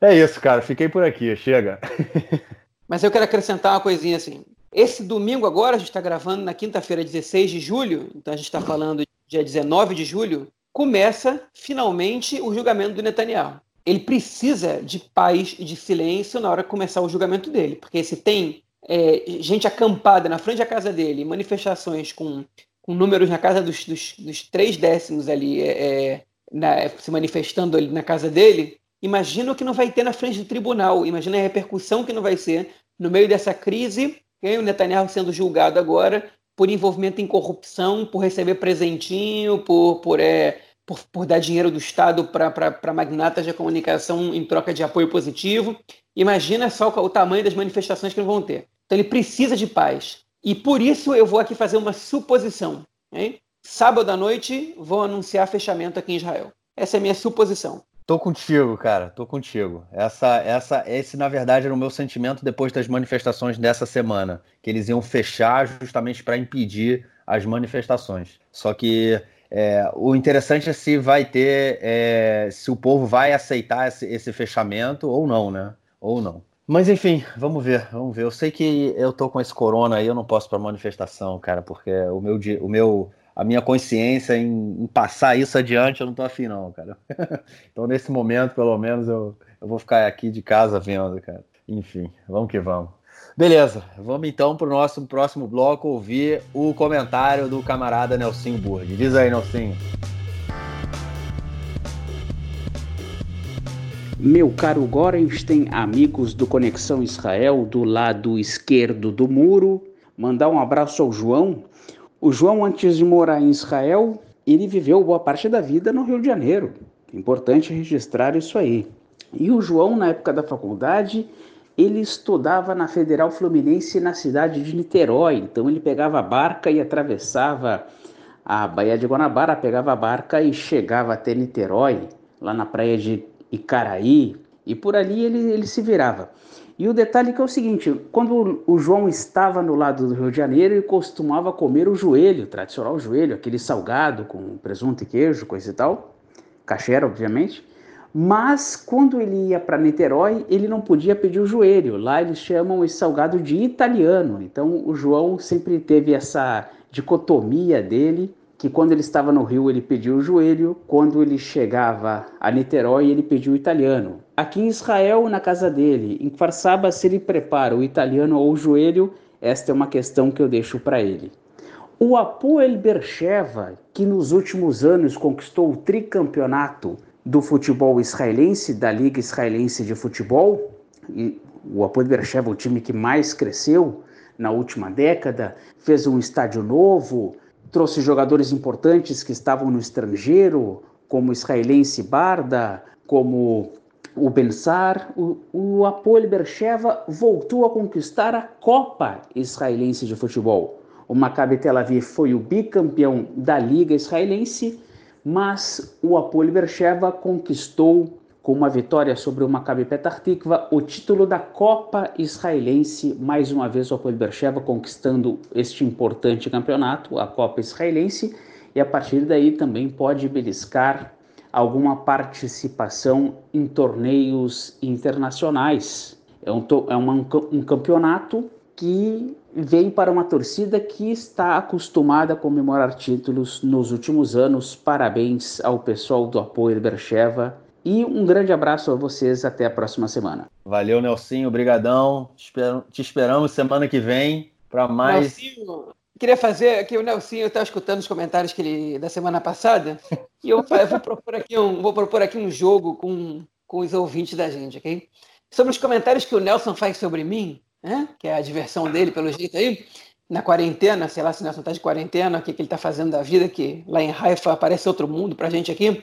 É isso, cara. Fiquei por aqui. Chega. *laughs* Mas eu quero acrescentar uma coisinha assim. Esse domingo agora, a gente está gravando na quinta-feira, 16 de julho, então a gente está falando dia 19 de julho, começa finalmente o julgamento do Netanyahu. Ele precisa de paz e de silêncio na hora de começar o julgamento dele, porque se tem é, gente acampada na frente da casa dele, manifestações com, com números na casa dos, dos, dos três décimos ali, é, é na, se manifestando ali na casa dele, Imagina o que não vai ter na frente do tribunal, imagina a repercussão que não vai ser no meio dessa crise, o Netanyahu sendo julgado agora por envolvimento em corrupção, por receber presentinho, por, por, é, por, por dar dinheiro do Estado para magnatas de comunicação em troca de apoio positivo. Imagina só o tamanho das manifestações que não vão ter. Então ele precisa de paz. E por isso eu vou aqui fazer uma suposição. Hein? Sábado à noite vou anunciar fechamento aqui em Israel. Essa é a minha suposição. Tô contigo, cara. Tô contigo. Essa, essa, esse, na verdade, era o meu sentimento depois das manifestações dessa semana, que eles iam fechar justamente para impedir as manifestações. Só que é, o interessante é se vai ter, é, se o povo vai aceitar esse, esse, fechamento ou não, né? Ou não. Mas enfim, vamos ver, vamos ver. Eu sei que eu tô com esse corona aí, eu não posso para manifestação, cara, porque o meu, o meu a minha consciência em, em, passar isso adiante, eu não tô afim, não, cara. *laughs* então, nesse momento, pelo menos, eu, eu vou ficar aqui de casa vendo, cara. Enfim, vamos que vamos. Beleza, vamos então para o nosso próximo bloco ouvir o comentário do camarada Nelson Burg. Diz aí, Nelson. Meu caro Gorenstein, amigos do Conexão Israel do lado esquerdo do muro, mandar um abraço ao João, o João, antes de morar em Israel, ele viveu boa parte da vida no Rio de Janeiro. É importante registrar isso aí. E o João, na época da faculdade, ele estudava na Federal Fluminense na cidade de Niterói. Então ele pegava a barca e atravessava a Baía de Guanabara, pegava a barca e chegava até Niterói, lá na praia de Icaraí, e por ali ele, ele se virava. E o detalhe que é o seguinte, quando o João estava no lado do Rio de Janeiro, ele costumava comer o joelho, o tradicional joelho, aquele salgado com presunto e queijo, coisa e tal, caché, obviamente. Mas quando ele ia para Niterói, ele não podia pedir o joelho. Lá eles chamam esse salgado de italiano. Então o João sempre teve essa dicotomia dele, que quando ele estava no Rio ele pediu o joelho, quando ele chegava a Niterói ele pediu o italiano. Aqui em Israel, na casa dele, em Farsaba, se ele prepara o italiano ou o joelho, esta é uma questão que eu deixo para ele. O Apoel Bercheva, que nos últimos anos conquistou o tricampeonato do futebol israelense, da Liga Israelense de Futebol, e o Apoel Beersheba, o time que mais cresceu na última década, fez um estádio novo, trouxe jogadores importantes que estavam no estrangeiro, como o israelense Barda, como o Bensar, o, o Apoel Beersheba voltou a conquistar a Copa Israelense de Futebol. O Maccabi Tel Aviv foi o bicampeão da Liga Israelense mas o Apoel Bercheva conquistou com uma vitória sobre o Maccabi Petah Tikva o título da Copa Israelense, mais uma vez o Apoel Bercheva conquistando este importante campeonato, a Copa Israelense, e a partir daí também pode beliscar alguma participação em torneios internacionais. É um, é uma, um campeonato que vem para uma torcida que está acostumada a comemorar títulos nos últimos anos. Parabéns ao pessoal do apoio Bercheva e um grande abraço a vocês até a próxima semana. Valeu, Nelsinho, obrigadão. Te esperamos semana que vem para mais. Nelsinho, queria fazer aqui o Nelsinho está escutando os comentários que ele da semana passada *laughs* e eu, eu vou propor aqui um vou propor aqui um jogo com com os ouvintes da gente, ok? Sobre os comentários que o Nelson faz sobre mim, né? que é a diversão dele, pelo jeito aí, na quarentena, sei lá se o Nelson está de quarentena, o que, que ele está fazendo da vida, que lá em Haifa aparece outro mundo para a gente aqui.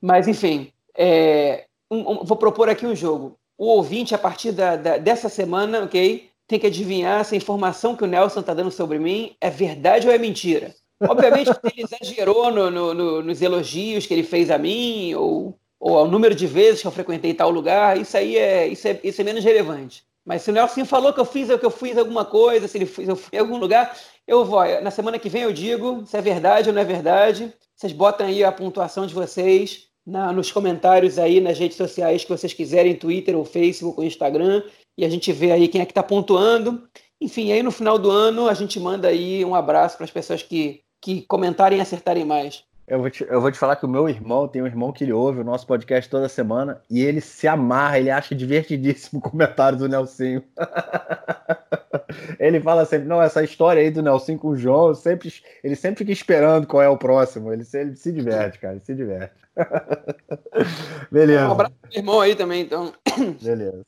Mas, enfim, é, um, um, vou propor aqui um jogo. O ouvinte, a partir da, da, dessa semana, ok, tem que adivinhar se a informação que o Nelson está dando sobre mim é verdade ou é mentira. Obviamente ele exagerou no, no, no, nos elogios que ele fez a mim, ou, ou ao número de vezes que eu frequentei tal lugar, isso aí é, isso é, isso é menos relevante. Mas se o Nelson falou que eu fiz, que eu fiz alguma coisa, se ele fez, eu fui em algum lugar, eu vou. Na semana que vem eu digo se é verdade ou não é verdade. Vocês botam aí a pontuação de vocês na, nos comentários aí nas redes sociais que vocês quiserem, Twitter ou Facebook ou Instagram, e a gente vê aí quem é que está pontuando. Enfim, aí no final do ano a gente manda aí um abraço para as pessoas que, que comentarem e acertarem mais. Eu vou, te, eu vou te falar que o meu irmão tem um irmão que ele ouve o nosso podcast toda semana e ele se amarra, ele acha divertidíssimo *laughs* o comentário do Nelsinho. *laughs* ele fala sempre, não, essa história aí do Nelsinho com o João, sempre, ele sempre fica esperando qual é o próximo. Ele, ele se diverte, cara, ele se diverte. *laughs* Beleza. Um abraço pro irmão aí também, então. Beleza.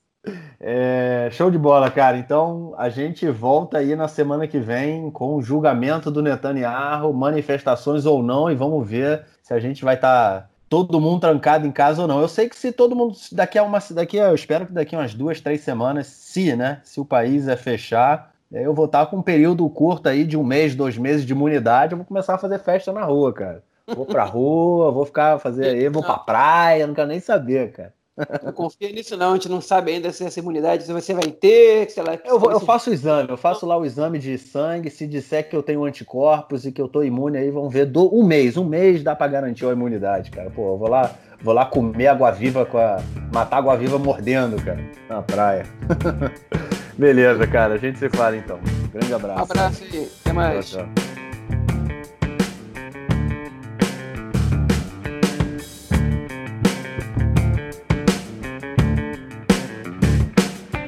É, show de bola, cara. Então a gente volta aí na semana que vem com o julgamento do Netanyahu, manifestações ou não, e vamos ver se a gente vai estar tá todo mundo trancado em casa ou não. Eu sei que se todo mundo daqui a uma, daqui eu espero que daqui a umas duas, três semanas, se, né, se o país é fechar, eu vou estar tá com um período curto aí de um mês, dois meses de imunidade, eu vou começar a fazer festa na rua, cara. Vou pra rua, vou ficar fazer *laughs* aí, vou pra praia, não quero nem saber, cara. Não confia nisso, não. A gente não sabe ainda se essa imunidade se você vai ter, sei lá. Eu, vou, eu faço o exame, eu faço lá o exame de sangue. Se disser que eu tenho anticorpos e que eu tô imune, aí vão ver do, um mês. Um mês dá para garantir a imunidade, cara. Pô, eu vou lá, vou lá comer água viva com a. matar água viva mordendo, cara, na praia. *laughs* Beleza, cara. A gente se fala então. Grande abraço. Um abraço e até mais. Tchau, tchau.